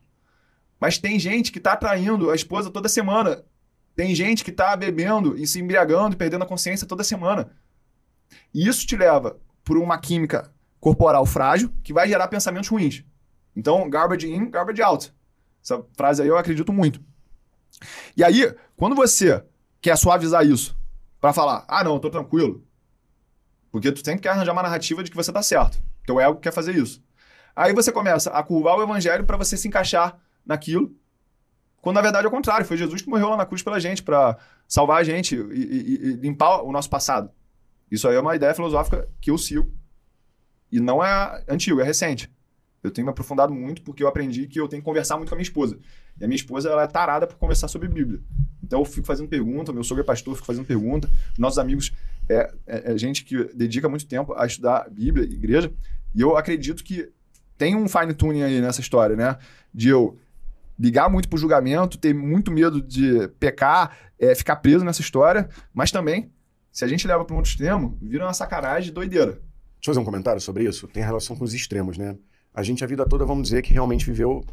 Mas tem gente que tá traindo a esposa toda semana. Tem gente que tá bebendo e se embriagando e perdendo a consciência toda semana. E isso te leva por uma química corporal frágil que vai gerar pensamentos ruins. Então, garbage in, garbage out. Essa frase aí eu acredito muito. E aí, quando você quer suavizar isso para falar, ah, não, eu tô tranquilo. Porque tu sempre quer arranjar uma narrativa de que você tá certo. Teu ego quer fazer isso. Aí você começa a curvar o evangelho para você se encaixar naquilo, quando na verdade é o contrário. Foi Jesus que morreu lá na cruz pela gente, para salvar a gente e, e, e, limpar o nosso passado. Isso aí é uma ideia filosófica que eu sigo. E não é antigo, é recente. Eu tenho me aprofundado muito porque eu aprendi que eu tenho que conversar muito com a minha esposa. E a minha esposa ela é tarada por conversar sobre Bíblia. Então eu fico fazendo pergunta, meu sogro é pastor, fico fazendo pergunta. Nossos amigos é, é, é gente que dedica muito tempo a estudar Bíblia, igreja. E eu acredito que tem um fine tuning aí nessa história, né? De eu ligar muito pro julgamento, ter muito medo de pecar, é, ficar preso nessa história, mas também, se a gente leva para um outro extremo, vira uma sacanagem doideira. Deixa eu fazer um comentário sobre isso. Tem relação com os extremos, né? A gente a vida toda, vamos dizer, que realmente viveu,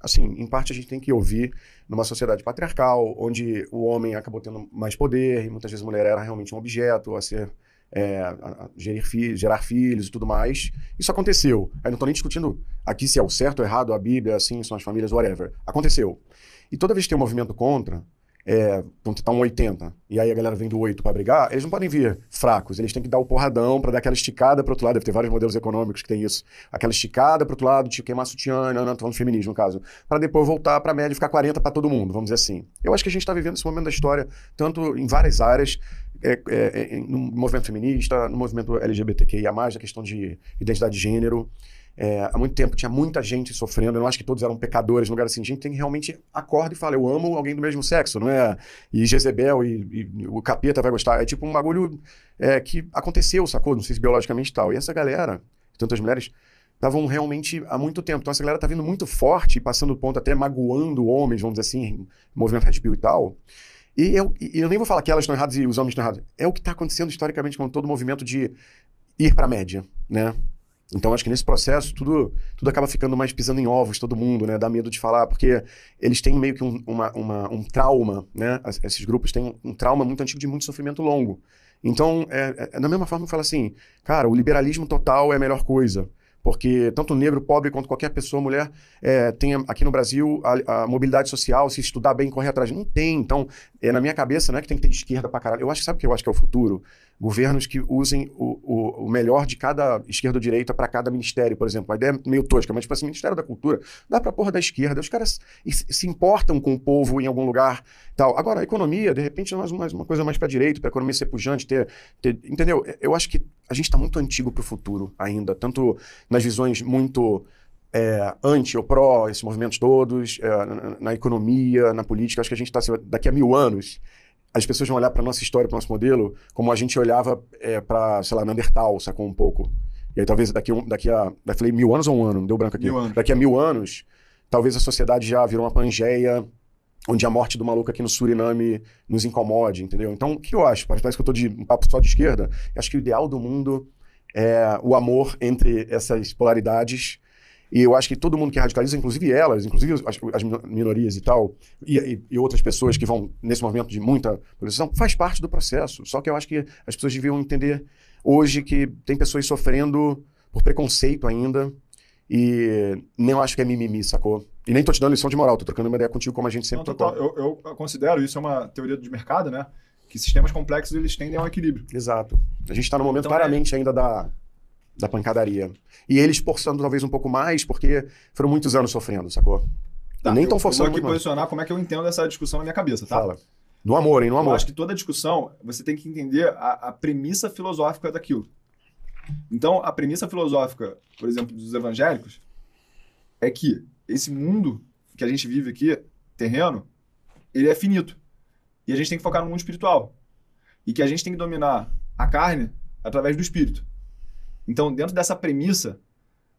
assim, em parte a gente tem que ouvir numa sociedade patriarcal, onde o homem acabou tendo mais poder e muitas vezes a mulher era realmente um objeto a ser é, a gerir fi gerar filhos e tudo mais. Isso aconteceu. Aí não estou nem discutindo aqui se é o certo ou errado, a Bíblia, assim, são as famílias, whatever. Aconteceu. E toda vez que tem um movimento contra, é, vão tentar um 80, e aí a galera vem do 8 para brigar, eles não podem vir fracos, eles têm que dar o porradão para dar aquela esticada pro outro lado. Deve ter vários modelos econômicos que tem isso. Aquela esticada pro outro lado, tipo queimar sutiã, não, não, tô falando feminismo no caso, para depois voltar para média e ficar 40 para todo mundo, vamos dizer assim. Eu acho que a gente está vivendo esse momento da história, tanto em várias áreas, é, é, é, no movimento feminista, no movimento LGBTQIA, a questão de identidade de gênero. É, há muito tempo tinha muita gente sofrendo. Eu não acho que todos eram pecadores, no lugar assim. A gente tem que realmente acorda e fala: Eu amo alguém do mesmo sexo, não é? E Jezebel e, e o capeta vai gostar. É tipo um bagulho é, que aconteceu, sacou? Não sei se biologicamente tal. E essa galera, tantas mulheres, estavam realmente há muito tempo. Então essa galera tá vindo muito forte, passando ponto, até magoando homens, vamos dizer assim, movimento Red e tal. E eu, eu nem vou falar que elas estão erradas e os homens estão errados. É o que está acontecendo historicamente com todo o movimento de ir para a média, né? Então, acho que nesse processo, tudo, tudo acaba ficando mais pisando em ovos, todo mundo, né? Dá medo de falar, porque eles têm meio que um, uma, uma, um trauma, né? Esses grupos têm um trauma muito antigo de muito sofrimento longo. Então, é, é, da mesma forma, fala assim, cara, o liberalismo total é a melhor coisa. Porque tanto negro, pobre, quanto qualquer pessoa, mulher, é, tem aqui no Brasil a, a, mobilidade social, se estudar bem, correr atrás. Não tem. Então, é, na minha cabeça, não é que tem que ter de esquerda pra caralho. Eu acho, sabe o que eu acho que é o futuro? Governos que usem o, o, o melhor de cada esquerda ou direita para cada ministério, por exemplo. A ideia é meio tosca, mas, tipo assim, Ministério da Cultura dá para porra da esquerda. Os caras se importam com o povo em algum lugar tal. Agora, a economia, de repente, é mais uma, coisa mais para direito, para a economia ser pujante, ter, ter. Entendeu? Eu acho que a gente está muito antigo para o futuro ainda, tanto nas visões muito. É, anti ou pró, esses movimentos todos, é, na, na, economia, na política. Acho que a gente está, daqui a mil anos, as pessoas vão olhar para nossa história, para nosso modelo, como a gente olhava é, para, sei lá, Neandertal, sacou um pouco. E aí talvez daqui, um, daqui a. Eu falei mil anos ou um ano? Não deu branco aqui. Daqui a mil anos, talvez a sociedade já virou uma pangeia onde a morte do maluco aqui no Suriname nos incomode, entendeu? Então, o que eu acho? Parece que eu tô de um papo só de esquerda. Eu acho que o ideal do mundo é o amor entre essas polaridades. E eu acho que todo mundo que radicaliza, inclusive elas, inclusive as, as minorias e tal, e, e, e, outras pessoas que vão nesse movimento de muita polarização, faz parte do processo. Só que eu acho que as pessoas deviam entender hoje que tem pessoas sofrendo por preconceito ainda, e nem eu acho que é mimimi, sacou? E nem tô te dando lição de moral, tô trocando uma ideia contigo como a gente sempre Não, total. Eu, eu, considero, isso é uma teoria de mercado, né? Que sistemas complexos eles tendem ao equilíbrio. Exato. A gente está no momento então, claramente é... ainda da, da pancadaria. E eles forçando talvez um pouco mais, porque foram muitos anos sofrendo, sacou? Tá, nem estão forçando. Eu vou aqui posicionar como é que eu entendo essa discussão na minha cabeça, tá? Fala. No amor, hein? No amor. Eu acho que toda discussão, você tem que entender a, a premissa filosófica daquilo. Então, a premissa filosófica, por exemplo, dos evangélicos, é que esse mundo que a gente vive aqui, terreno, ele é finito. E a gente tem que focar no mundo espiritual. E que a gente tem que dominar a carne através do espírito. Então, dentro dessa premissa,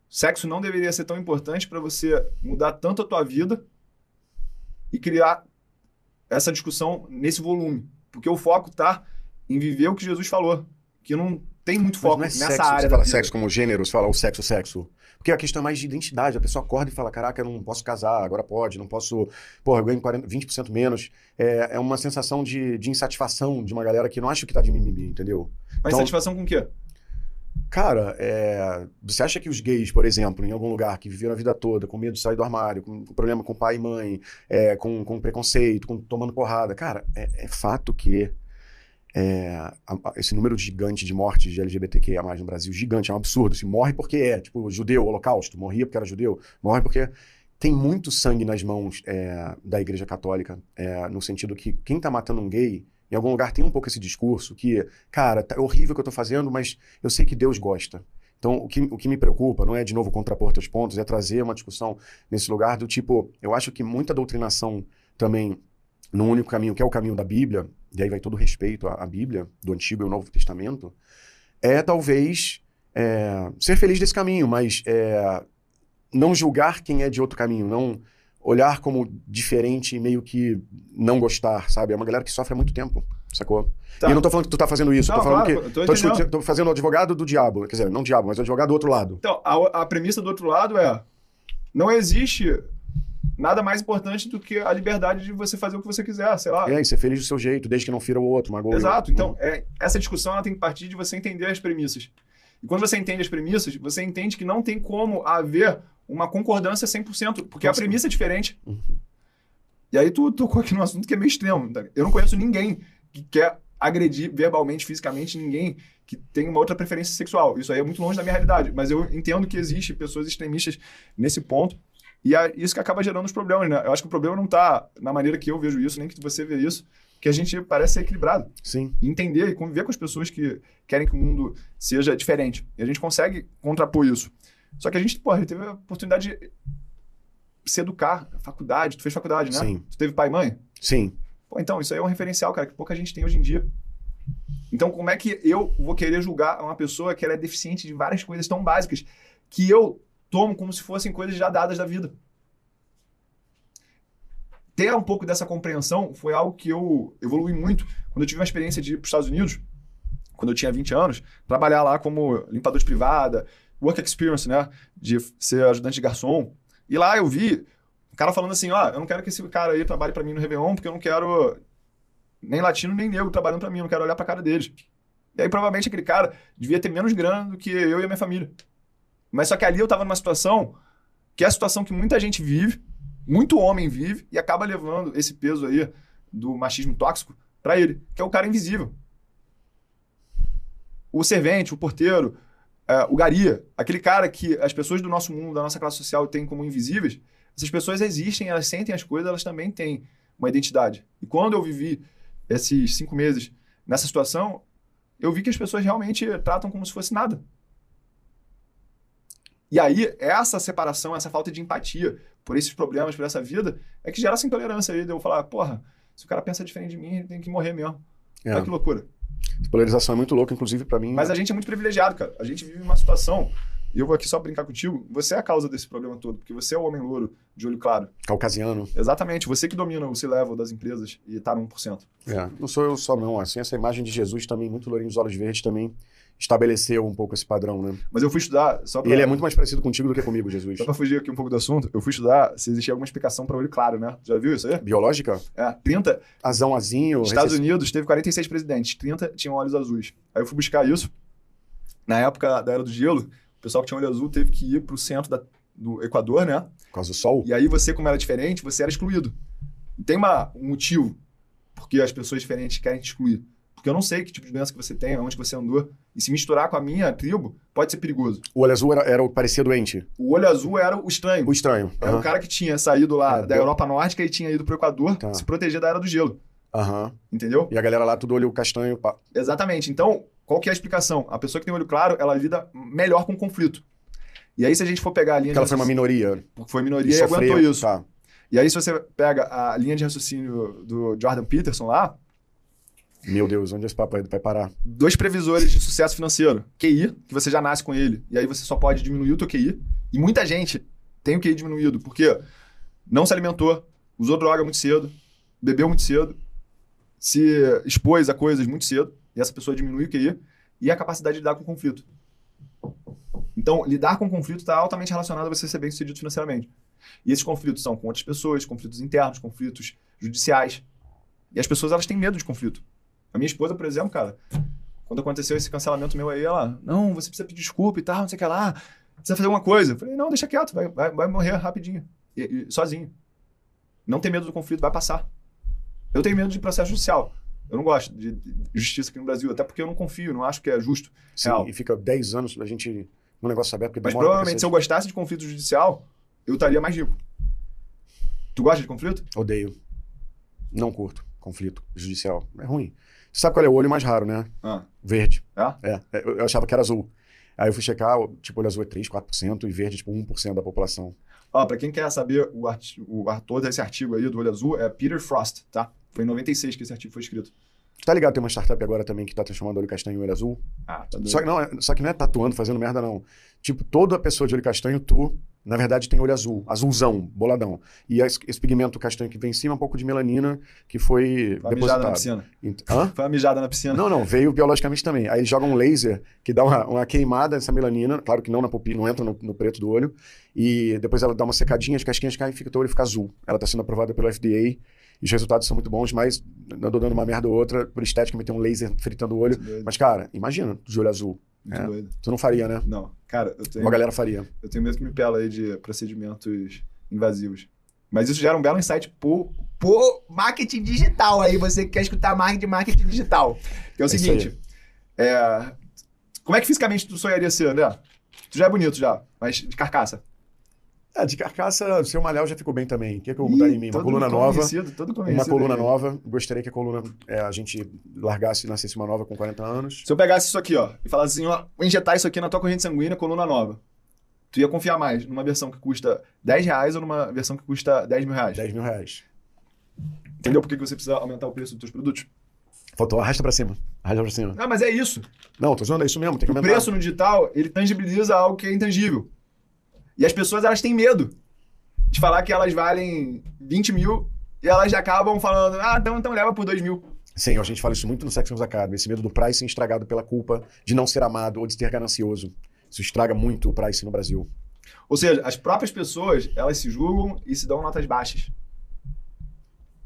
sexo não deveria ser tão importante para você mudar tanto a tua vida e criar essa discussão nesse volume. Porque o foco está em viver o que Jesus falou, que não tem muito foco é nessa sexo, área. Você fala sexo como gênero, você fala o sexo, sexo. Porque a questão é mais de identidade. A pessoa acorda e fala: caraca, eu não posso casar, agora pode, não posso. Porra, eu ganho 40, 20% menos. É, é uma sensação de, de insatisfação de uma galera que não acha que tá de mimimi, entendeu? Mas então, insatisfação com o quê? Cara, é, você acha que os gays, por exemplo, em algum lugar que viveram a vida toda com medo de sair do armário, com, problema com pai e mãe, é, com, com preconceito, com, tomando porrada, cara, é, é fato que é, a, esse número gigante de mortes de LGBTQIA no Brasil, gigante, é um absurdo. Se morre porque é, tipo, judeu, holocausto, morria porque era judeu, morre porque tem muito sangue nas mãos é, da Igreja Católica, é, no sentido que quem tá matando um gay, em algum lugar tem um pouco esse discurso que, cara, tá, horrível o que eu tô fazendo, mas eu sei que Deus gosta. Então, o que, o que me preocupa não é, de novo, contrapor teus pontos, é trazer uma discussão nesse lugar do tipo, eu acho que muita doutrinação também no único caminho, que é o caminho da Bíblia, e aí vai todo respeito à, à Bíblia, do Antigo e o Novo Testamento, é talvez é, ser feliz desse caminho, mas é, não julgar quem é de outro caminho, não olhar como diferente e meio que não gostar, sabe? É uma galera que sofre há muito tempo, sacou? Tá. E eu não tô falando que tu tá fazendo isso, não, tô falando claro, que. Tô, tô, tô, fazendo o advogado do diabo, quer dizer, não diabo, mas o advogado do outro lado. Então, a, a premissa do outro lado é: não existe nada mais importante do que a liberdade de você fazer o que você quiser, sei lá. É, e ser feliz do seu jeito, desde que não fira o outro, magoa Exato. Então, é, essa discussão ela tem que partir de você entender as premissas. E quando você entende as premissas, você entende que não tem como haver uma concordância 100%, porque Nossa. a premissa é diferente. Uhum. E aí tu tocou aqui num assunto que é meio extremo. Eu não conheço ninguém que quer agredir verbalmente, fisicamente, ninguém que tem uma outra preferência sexual. Isso aí é muito longe da minha realidade. Mas eu entendo que existe pessoas extremistas nesse ponto. E é isso que acaba gerando os problemas, né? Eu acho que o problema não está na maneira que eu vejo isso, nem que você vê isso, que a gente parece ser equilibrado. Sim. entender e conviver com as pessoas que querem que o mundo seja diferente. E a gente consegue contrapor isso. Só que a gente, porra, teve a oportunidade de se educar, faculdade, tu fez faculdade, né? Sim. Tu teve pai e mãe? Sim. Pô, então, isso aí é um referencial, cara, que pouca gente tem hoje em dia. Então, como é que eu vou querer julgar uma pessoa que ela é deficiente de várias coisas tão básicas que eu tomo como se fossem coisas já dadas da vida. Ter um pouco dessa compreensão foi algo que eu evolui muito quando eu tive uma experiência de ir para os Estados Unidos, quando eu tinha 20 anos, trabalhar lá como limpador de privada, work experience, né? De ser ajudante de garçom. E lá eu vi o cara falando assim: ó, eu não quero que esse cara aí trabalhe para mim no Réveillon, porque eu não quero nem latino nem negro trabalhando para mim, eu não quero olhar para a cara deles. E aí provavelmente aquele cara devia ter menos grana do que eu e a minha família. Mas só que ali eu estava numa situação que é a situação que muita gente vive, muito homem vive, e acaba levando esse peso aí do machismo tóxico para ele, que é o cara invisível. O servente, o porteiro, é, o garia, aquele cara que as pessoas do nosso mundo, da nossa classe social, têm como invisíveis, essas pessoas existem, elas sentem as coisas, elas também têm uma identidade. E quando eu vivi esses cinco meses nessa situação, eu vi que as pessoas realmente tratam como se fosse nada. E aí, essa separação, essa falta de empatia por esses problemas, por essa vida, é que gera essa intolerância aí de eu falar, porra, se o cara pensa diferente de mim, ele tem que morrer mesmo. É. Olha que loucura. Essa polarização é muito louca, inclusive para mim. Mas né? a gente é muito privilegiado, cara. A gente vive uma situação e eu vou aqui só brincar contigo, você é a causa desse problema todo, porque você é o homem louro, de olho claro. Caucasiano. Exatamente, você que domina o C-level das empresas e tá no 1%. É, não sou eu só não, assim, essa imagem de Jesus também, muito lourinho dos olhos verdes também, estabeleceu um pouco esse padrão, né? Mas eu fui estudar, só pra... E ele é muito mais parecido contigo do que comigo, Jesus. Só pra fugir aqui um pouco do assunto, eu fui estudar se existia alguma explicação para olho claro, né? Já viu isso aí? Biológica? É, 30... Azão, azinho... Estados recess- Unidos teve 46 presidentes, 30 tinham olhos azuis. Aí eu fui buscar isso. Na época da Era do Gelo, o pessoal que tinha olho azul teve que ir pro centro da- do Equador, né? Por causa do sol? E aí você, como era diferente, você era excluído. E tem uma, um motivo porque as pessoas diferentes querem te excluir. Porque eu não sei que tipo de doença que você tem, onde você andou. E se misturar com a minha tribo, pode ser perigoso. O olho azul era, era o parecia doente. O olho azul era o estranho. O estranho. Era o cara que tinha saído lá É, da Europa Nórdica e tinha ido pro Equador Tá. se proteger da Era do Gelo. Aham. Entendeu? E a galera lá tudo olho castanho. pá. Exatamente. Então, qual que é a explicação? A pessoa que tem olho claro, ela lida melhor com o conflito. E aí, se a gente for pegar a linha Porque ela foi uma minoria. porque foi E minoria e, sofreu. aguentou isso. Tá. E aí, se você pega a linha de raciocínio do Jordan Peterson lá, Meu Deus, onde esse papo vai parar? dois previsores de sucesso financeiro. QI, que você já nasce com ele, e aí você só pode diminuir o teu QI. E muita gente tem o QI diminuído, porque não se alimentou, usou droga muito cedo, bebeu muito cedo, se expôs a coisas muito cedo, e essa pessoa diminui o QI, e a capacidade de lidar com conflito. Então, lidar com conflito está altamente relacionado a você ser bem sucedido financeiramente. E esses conflitos são com outras pessoas, conflitos internos, conflitos judiciais. E as pessoas, elas têm medo de conflito. A minha esposa, por exemplo, cara, quando aconteceu esse cancelamento meu aí, ela, não, você precisa pedir desculpa e tal, não sei o que lá, precisa fazer alguma coisa. Eu falei, não, deixa quieto, vai, vai, vai morrer rapidinho, E- e- sozinho. Não tem medo do conflito, vai passar. Eu tenho medo de processo judicial. Eu não gosto de justiça aqui no Brasil, até porque eu não confio, não acho que é justo. Sim, Real. e fica 10 anos a gente no negócio aberto, porque Mas provavelmente, se eu gostasse de conflito judicial, eu estaria mais rico. Tu gosta de conflito? Odeio. Não curto conflito judicial. É ruim. Sabe qual é o olho mais raro, né? Ah, Verde. é? É, é, eu achava que era azul. Aí eu fui checar, tipo, olho azul é 3, 4% e verde, tipo, 1% da população. Ó, pra quem quer saber o, arti- o autor desse artigo aí do olho azul, é Peter Frost, tá? Foi em 96 que esse artigo foi escrito. Tá ligado? Tem uma startup agora também que tá transformando olho castanho em olho azul. Ah, tá doido. Só que, não, é- só que não é tatuando, fazendo merda, não. Tipo, toda pessoa de olho castanho, tu, na verdade, tem olho azul. Azulzão, boladão. E esse, pigmento castanho que vem em cima é um pouco de melanina que foi Foi mijada na depositado. piscina. Hã? Foi mijada na piscina. Não, não, veio biologicamente também. Aí eles jogam um laser que dá uma, uma queimada nessa melanina, claro que não na pupila, não entra no, no preto do olho, e depois ela dá uma secadinha, as casquinhas caem e fica, teu olho fica azul. Ela está sendo aprovada pelo FDA e os resultados são muito bons, mas andou dando uma merda ou outra, por estética, meter um laser fritando o olho. Mas, cara, imagina, de olho azul. Muito é. doido. Tu não faria, né? Não, cara, eu tenho, Uma galera faria. eu tenho medo que me pela aí de procedimentos invasivos. Mas isso gera um belo insight por, por marketing digital aí, você que quer escutar marketing marketing digital. Que é o É seguinte, é, como é que fisicamente tu sonharia ser, André? Tu já é bonito já, mas de carcaça. É, de carcaça, o seu malhar já ficou bem também. O que, é que eu mudaria em mim? Uma coluna nova. Uma coluna aí. nova. Gostaria que a coluna é, a gente largasse e nascesse uma nova com 40 anos. Se eu pegasse isso aqui, ó, e falasse assim, ó, injetar isso aqui na tua corrente sanguínea, coluna nova. Tu ia confiar mais numa versão que custa 10 reais ou numa versão que custa 10 mil reais? 10 mil reais. Entendeu por que você precisa aumentar o preço dos teus produtos? Faltou, arrasta pra cima. Arrasta pra cima. Ah, mas é isso. Não, tô zoando, é isso mesmo, tem que O aumentar. preço no digital, ele tangibiliza algo que é intangível. E as pessoas, elas têm medo de falar que elas valem 20 mil e elas já acabam falando, ah, então, então leva por 2 mil. Sim, a gente fala isso muito no Sex Academy, esse medo do pricing estragado pela culpa de não ser amado ou de ser ganancioso. Isso estraga muito o pricing no Brasil. Ou seja, as próprias pessoas, elas se julgam e se dão notas baixas.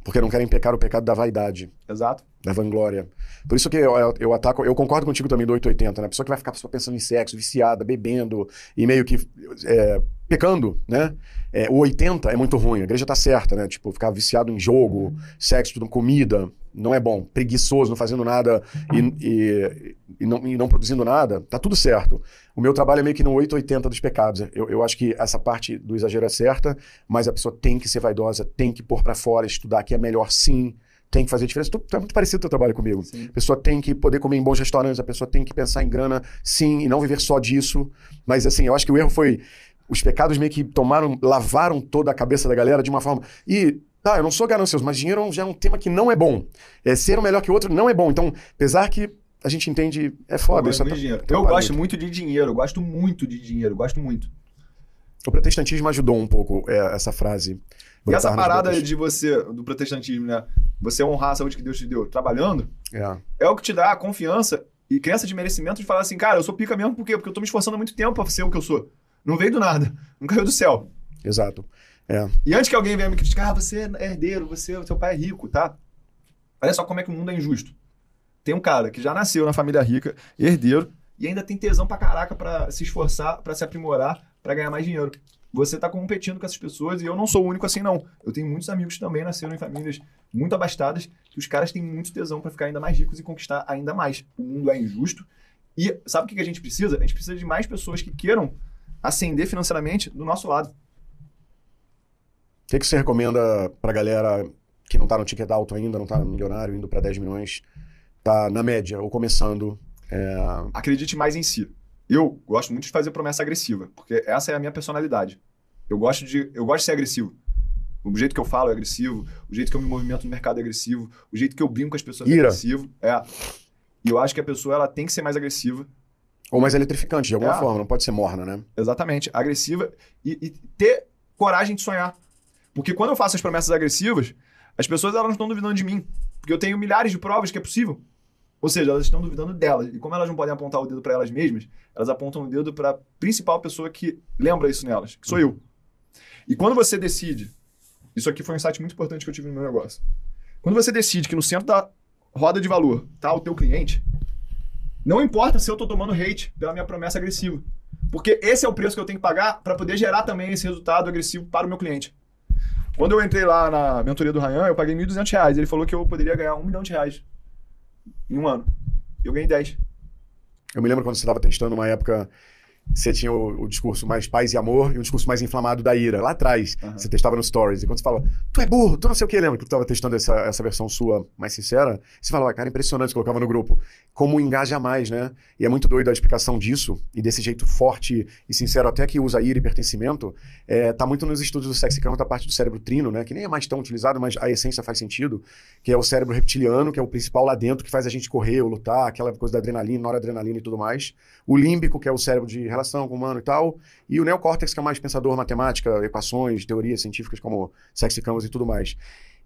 Porque não querem pecar o pecado da vaidade, Exato? da vanglória. Por isso que eu, eu, eu ataco, eu concordo contigo também do 880, né? A pessoa que vai ficar só pensando em sexo, viciada, bebendo e meio que é, pecando, né? É, o 80 é muito ruim, a igreja tá certa, né? Tipo, ficar viciado em jogo, sexo, tudo, comida, não é bom. Preguiçoso, não fazendo nada e, e, e não, e não produzindo nada, tá tudo certo. O meu trabalho é meio que no 880 dos pecados. Eu, eu acho que essa parte do exagero é certa, mas a pessoa tem que ser vaidosa, tem que pôr pra fora, estudar que é melhor sim, tem que fazer diferença. Tu, tu é muito parecido o teu trabalho comigo. Sim. A pessoa tem que poder comer em bons restaurantes, a pessoa tem que pensar em grana, sim, e não viver só disso. Mas assim, eu acho que o erro foi. Os pecados meio que tomaram, lavaram toda a cabeça da galera de uma forma. E, tá, eu não sou ganancioso, mas dinheiro já é um tema que não é bom. É, ser um melhor que o outro não é bom. Então, apesar que a gente entende, é foda. Isso muito dinheiro. Eu gosto muito de dinheiro, eu gosto muito de dinheiro, eu gosto muito. O protestantismo ajudou um pouco é, essa frase. E essa parada de você, do protestantismo, né? Você honrar a saúde que Deus te deu trabalhando, é, é o que te dá a confiança e crença de merecimento de falar assim, cara, eu sou pica mesmo, por quê? Porque eu tô me esforçando há muito tempo pra ser o que eu sou. Não veio do nada, não caiu do céu. Exato. É. E antes que alguém venha me criticar, ah, você é herdeiro, você, seu pai é rico, tá? Olha só como é que o mundo é injusto. Tem um cara que já nasceu na família rica, herdeiro, e ainda tem tesão pra caraca pra se esforçar, pra se aprimorar, pra ganhar mais dinheiro. Você tá competindo com essas pessoas e eu não sou o único assim, não. Eu tenho muitos amigos que também nasceram em famílias muito abastadas, que os caras têm muito tesão para ficar ainda mais ricos e conquistar ainda mais. O mundo é injusto. E sabe o que a gente precisa? A gente precisa de mais pessoas que queiram ascender financeiramente do nosso lado. O que, que você recomenda pra galera que não tá no ticket alto ainda, não tá no milionário, indo para 10 milhões, tá na média ou começando? É... Acredite mais em si. Eu gosto muito de fazer promessa agressiva, porque essa é a minha personalidade. Eu gosto de, eu gosto de ser agressivo. O jeito que eu falo é agressivo, o jeito que eu me movimento no mercado é agressivo, o jeito que eu brinco com as pessoas é Ira. é agressivo. É. E eu acho que a pessoa ela tem que ser mais agressiva. Ou mais eletrificante, de alguma é. forma, não pode ser morna, né? Exatamente, agressiva e, e, ter coragem de sonhar. Porque quando eu faço as promessas agressivas, as pessoas elas não estão duvidando de mim. Porque eu tenho milhares de provas que é possível. Ou seja, elas estão duvidando delas. E como elas não podem apontar o dedo para elas mesmas, elas apontam o dedo para a principal pessoa que lembra isso nelas, que sou eu. E quando você decide, isso aqui foi um insight muito importante que eu tive no meu negócio. Quando você decide que no centro da roda de valor está o teu cliente, não importa se eu estou tomando hate pela minha promessa agressiva. Porque esse é o preço que eu tenho que pagar para poder gerar também esse resultado agressivo para o meu cliente. Quando eu entrei lá na mentoria do Ryan, eu paguei R$ 1.200. Ele falou que eu poderia ganhar um milhão de reais em um ano. Eu ganhei 10. Eu me lembro quando você estava testando uma época você tinha o, o, discurso mais paz e amor e o discurso mais inflamado da ira. Lá atrás, uhum. você testava no Stories. E quando você fala, tu é burro, tu não sei o que, lembra que tu estava testando essa, essa versão sua mais sincera? Você falava, cara, impressionante, colocava no grupo. Como engaja mais, né? E é muito doido a explicação disso, e desse jeito forte e sincero, até que usa ira e pertencimento, é, tá muito nos estudos do sexy da parte do cérebro trino, né? Que nem é mais tão utilizado, mas a essência faz sentido, que é o cérebro reptiliano, que é o principal lá dentro, que faz a gente correr ou lutar, aquela coisa da adrenalina, noradrenalina e tudo mais. O límbico, que é o cérebro de relação com o humano e tal, e o neocórtex, que é mais pensador, matemática, equações, teorias científicas como sexy canvas e tudo mais.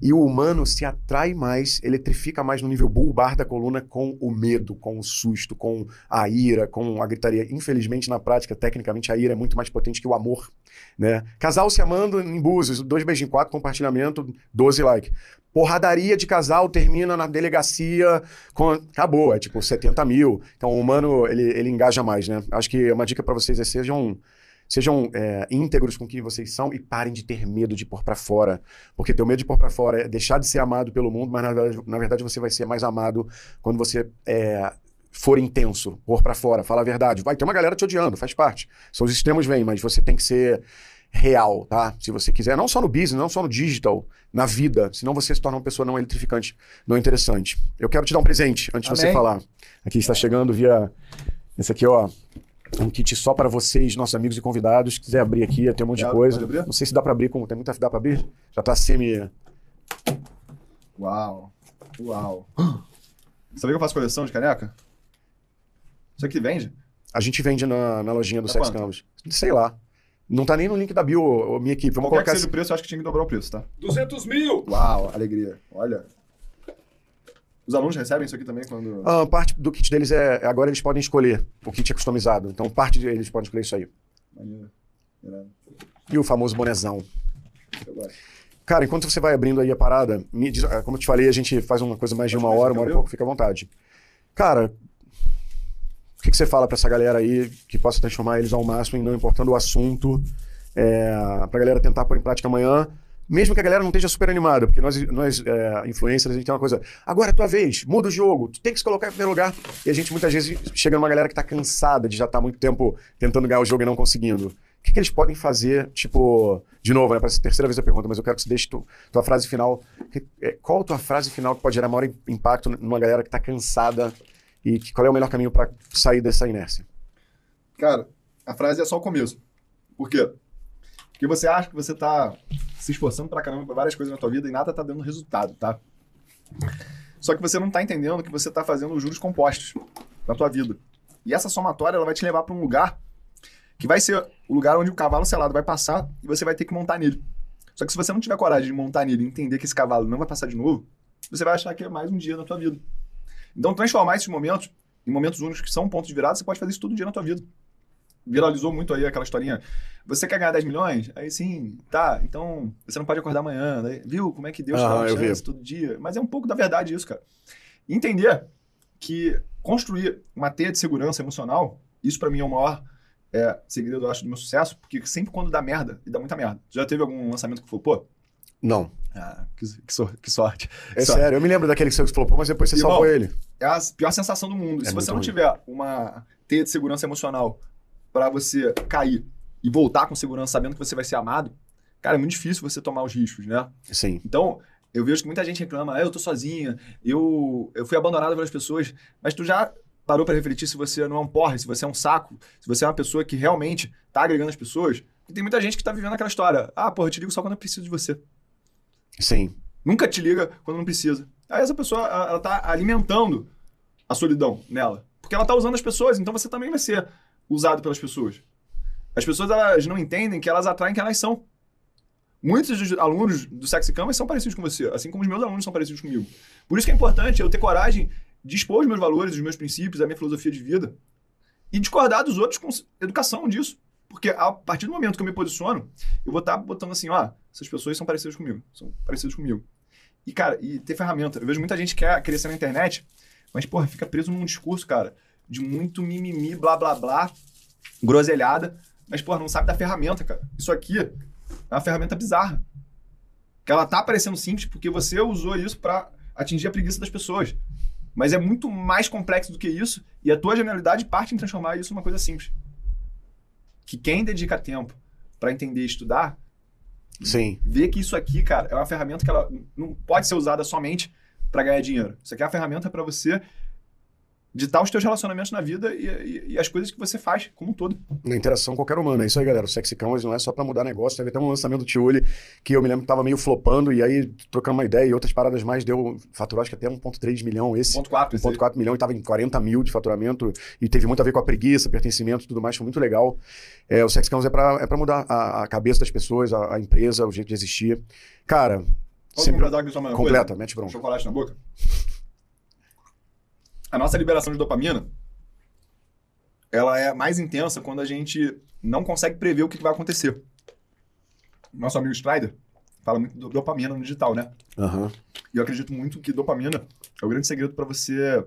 E o humano se atrai mais, eletrifica mais no nível bulbar da coluna com o medo, com o susto, com a ira, com a gritaria. Infelizmente, na prática, tecnicamente, a ira é muito mais potente que o amor. Né? Casal se amando em Búzios, dois em quatro, compartilhamento, 12 like. Porradaria de casal termina na delegacia, com... acabou, é tipo 70 mil. Então o humano, ele, ele engaja mais, né? Acho que uma dica para vocês é sejam Sejam é, íntegros com quem vocês são e parem de ter medo de pôr para fora. Porque ter medo de pôr para fora é deixar de ser amado pelo mundo, mas na verdade, na verdade você vai ser mais amado quando você é, for intenso, pôr para fora, falar a verdade. Vai ter uma galera te odiando, faz parte. São os extremos vêm, mas você tem que ser real, tá? Se você quiser, não só no business, não só no digital, na vida, senão você se torna uma pessoa não eletrificante, não interessante. Eu quero te dar um presente antes Amém. de você falar. Aqui está chegando via esse aqui, ó, um kit só para vocês, nossos amigos e convidados. Se quiser abrir aqui, tem um monte de coisa. Não sei se dá para abrir, como tem muita dá para abrir. Já tá semi. Uau. Uau. Sabia que eu faço coleção de caneca? Isso aqui vende? A gente vende na, na lojinha do é Sex Canvas. Sei lá. Não tá nem no link da bio, minha equipe. Vamos Qualquer colocar que seja o preço, eu acho que tinha que dobrar o preço, tá? 200 mil! Uau, alegria. Olha. Os alunos recebem isso aqui também quando. Ah, parte do kit deles é. Agora eles podem escolher. O kit é customizado. Então parte deles podem escolher isso aí. Maneiro. E o famoso bonezão. Cara, enquanto você vai abrindo aí a parada, diz, ah, como eu te falei, a gente faz uma coisa mais de uma hora, uma hora e pouco, fica à vontade. Cara, o que, que você fala para essa galera aí que possa transformar eles ao máximo em não importando o assunto, é, pra galera tentar pôr em prática amanhã? Mesmo que a galera não esteja super animada, porque nós, nós é, influencers, a gente tem uma coisa, agora é tua vez, muda o jogo, tu tem que se colocar em primeiro lugar. E a gente muitas vezes chega numa galera que está cansada de já estar tá muito tempo tentando ganhar o jogo e não conseguindo. O que, que eles podem fazer, tipo, de novo, né, para a terceira vez a pergunta, mas eu quero que você deixe tu, tua frase final. É, qual a tua frase final que pode gerar maior impacto numa galera que está cansada e que, qual é o melhor caminho para sair dessa inércia? Cara, a frase é só o começo. Por quê? Porque você acha que você está se esforçando pra caramba pra várias coisas na tua vida e nada tá dando resultado, tá? Só que você não tá entendendo que você tá fazendo juros compostos na tua vida. E essa somatória ela vai te levar para um lugar que vai ser o lugar onde o cavalo selado vai passar e você vai ter que montar nele. Só que se você não tiver coragem de montar nele e entender que esse cavalo não vai passar de novo, você vai achar que é mais um dia na tua vida. Então, transformar esses momentos em momentos únicos que são pontos de virada, você pode fazer isso todo dia na tua vida. Viralizou muito aí aquela historinha. Você quer ganhar 10 milhões? Aí sim, tá. Então, você não pode acordar amanhã. Né? Viu como é que Deus Ah, dá uma eu vi. chance todo dia? Mas é um pouco da verdade isso, cara. Entender que construir uma teia de segurança emocional, isso pra mim é o maior é, segredo, eu acho, do meu sucesso, porque sempre quando dá merda, e dá muita merda. Já teve algum lançamento que falou, pô, Não. ah, que, que sor- que sorte. É Só- sério, eu me lembro daquele que você falou, pô, mas depois você Irmão, salvou ele. é a pior sensação do mundo. É Se você não ruim. tiver uma teia de segurança emocional pra você cair e voltar com segurança sabendo que você vai ser amado, cara, é muito difícil você tomar os riscos, né? Sim. Então, eu vejo que muita gente reclama, ah, eu tô sozinha, eu, eu fui abandonado pelas pessoas, mas tu já parou pra refletir se você não é um porre, se você é um saco, se você é uma pessoa que realmente tá agregando as pessoas? E tem muita gente que tá vivendo aquela história, ah, porra, eu te ligo só quando eu preciso de você. Sim. Nunca te liga quando não precisa. Aí essa pessoa, ela ela tá alimentando a solidão nela. Porque ela tá usando as pessoas, então você também vai ser usado pelas pessoas. As pessoas, elas não entendem que elas atraem quem elas são. Muitos dos alunos do Sexy Canvas são parecidos com você, assim como os meus alunos são parecidos comigo. Por isso que é importante eu ter coragem de expor os meus valores, os meus princípios, a minha filosofia de vida e discordar dos outros com educação disso. Porque a partir do momento que eu me posiciono, eu vou estar botando assim, ó, essas pessoas são parecidas comigo, são parecidas comigo. E, cara, e ter ferramenta. Eu vejo muita gente que quer crescer na internet, mas, porra, fica preso num discurso, cara, de muito mimimi, blá, blá, blá, groselhada, mas, porra, não sabe da ferramenta, cara. Isso aqui é uma ferramenta bizarra. Que ela tá parecendo simples porque você usou isso pra atingir a preguiça das pessoas. Mas é muito mais complexo do que isso e a tua genialidade parte em transformar isso numa coisa simples. Que quem dedica tempo pra entender e estudar, Sim. vê que isso aqui, cara, é uma ferramenta que ela não pode ser usada somente pra ganhar dinheiro. Isso aqui é uma ferramenta pra você ditar os teus relacionamentos na vida e, e- e as coisas que você faz como um todo. Na interação com qualquer humano. É isso aí, galera. O Sexy Canvas não é só pra mudar negócio. Teve até um lançamento do Tioli que eu me lembro que tava meio flopando e aí, trocando uma ideia e outras paradas mais, deu faturou acho que até 1.3 milhão esse. Ponto 4. 1.4 milhão e estava em 40 mil de faturamento e teve muito a ver com a preguiça, pertencimento e tudo mais, foi muito legal. É, o Sex Canvas é para é pra mudar a, a cabeça das pessoas, a, a empresa, o jeito de existir. Cara, Posso sempre completar aqui só uma coisa? completa, mete bronca. chocolate na boca. A nossa liberação de dopamina, ela é mais intensa quando a gente não consegue prever o que que vai acontecer. Nosso amigo Strider fala muito do dopamina no digital, né? Aham. E eu acredito muito que dopamina é o grande segredo para você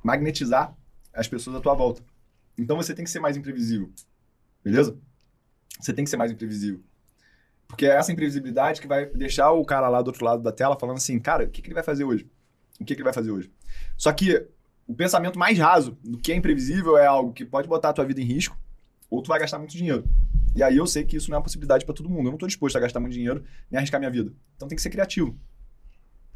magnetizar as pessoas à tua volta. Então você tem que ser mais imprevisível. Beleza? Você tem que ser mais imprevisível. Porque é essa imprevisibilidade que vai deixar o cara lá do outro lado da tela falando assim, cara, o que, que ele vai fazer hoje? O que, que ele vai fazer hoje? Só que o pensamento mais raso do que é imprevisível é algo que pode botar a tua vida em risco ou tu vai gastar muito dinheiro. E aí eu sei que isso não é uma possibilidade para todo mundo. Eu não tô disposto a gastar muito dinheiro nem arriscar minha vida. Então tem que ser criativo.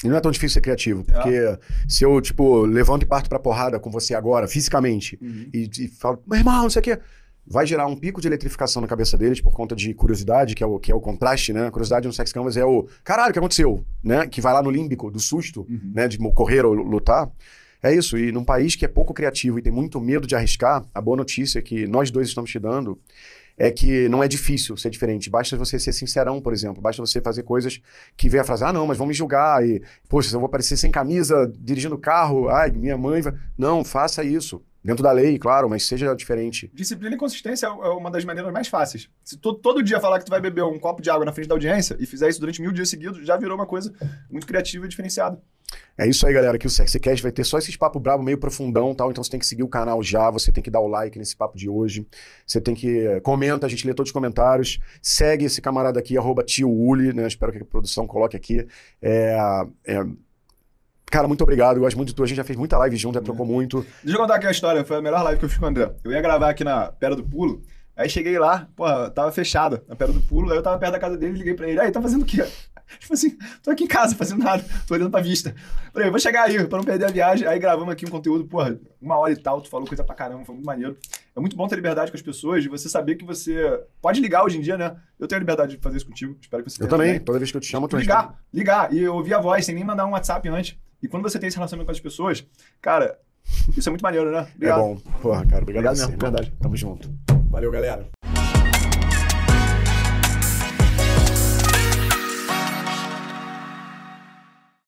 E não é tão difícil ser criativo, porque se eu, tipo, levanto e parto pra porrada com você agora, fisicamente, e, e falo, meu irmão, não sei o quê. Vai gerar um pico de eletrificação na cabeça deles por conta de curiosidade, que é o, que é o contraste, né? A curiosidade no Sex Canvas é o caralho, o que aconteceu? Né? Que vai lá no límbico do susto, Uhum. né? De correr ou lutar. É isso. E num país que é pouco criativo e tem muito medo de arriscar, a boa notícia que nós dois estamos te dando é que não é difícil ser diferente. Basta você ser sincerão, por exemplo. Basta você fazer coisas que vem a frase, ah, não, mas vão me julgar. E, poxa, eu vou aparecer sem camisa, dirigindo carro. Ai, minha mãe vai... Não, faça isso. Dentro da lei, claro, mas seja diferente. Disciplina e consistência é uma das maneiras mais fáceis. Se tu todo dia falar que tu vai beber um copo de água na frente da audiência e fizer isso durante mil dias seguidos, já virou uma coisa muito criativa e diferenciada. É isso aí, galera. Aqui o SexyCast vai ter só esses papo brabo meio profundão tal. Então você tem que seguir o canal já, você tem que dar o like nesse papo de hoje. Você tem que. Comenta, a gente lê todos os comentários. Segue esse camarada aqui, arroba tio Uli, né? Espero que a produção coloque aqui. É, é, Cara, muito obrigado. Eu gosto muito de tu. A gente já fez muita live junto, já trocou muito. Deixa eu contar aqui a história, foi a melhor live que eu fiz com o André. Eu ia gravar aqui na Pedra do Pulo, aí cheguei lá, pô, tava fechada a Pedra do Pulo, aí eu tava perto da casa dele, liguei pra ele, aí, tá fazendo o quê? Tipo assim, tô aqui em casa fazendo nada, tô olhando pra vista. Falei, vou chegar aí, pra não perder a viagem. Aí gravamos aqui um conteúdo, porra, uma hora e tal, tu falou coisa pra caramba, foi muito maneiro. É muito bom ter liberdade com as pessoas, de você saber que você pode ligar hoje em dia, né? Eu tenho a liberdade de fazer isso contigo, espero que você Eu tenha também. Toda vez que eu te chamo, tu responde. Ligar, ligar. E ouvir a voz, sem nem mandar um WhatsApp antes. E quando você tem esse relacionamento com as pessoas, cara, isso é muito maneiro, né? É bom. Porra, cara, obrigado, Obrigado mesmo, verdade. Tamo junto. Valeu, galera.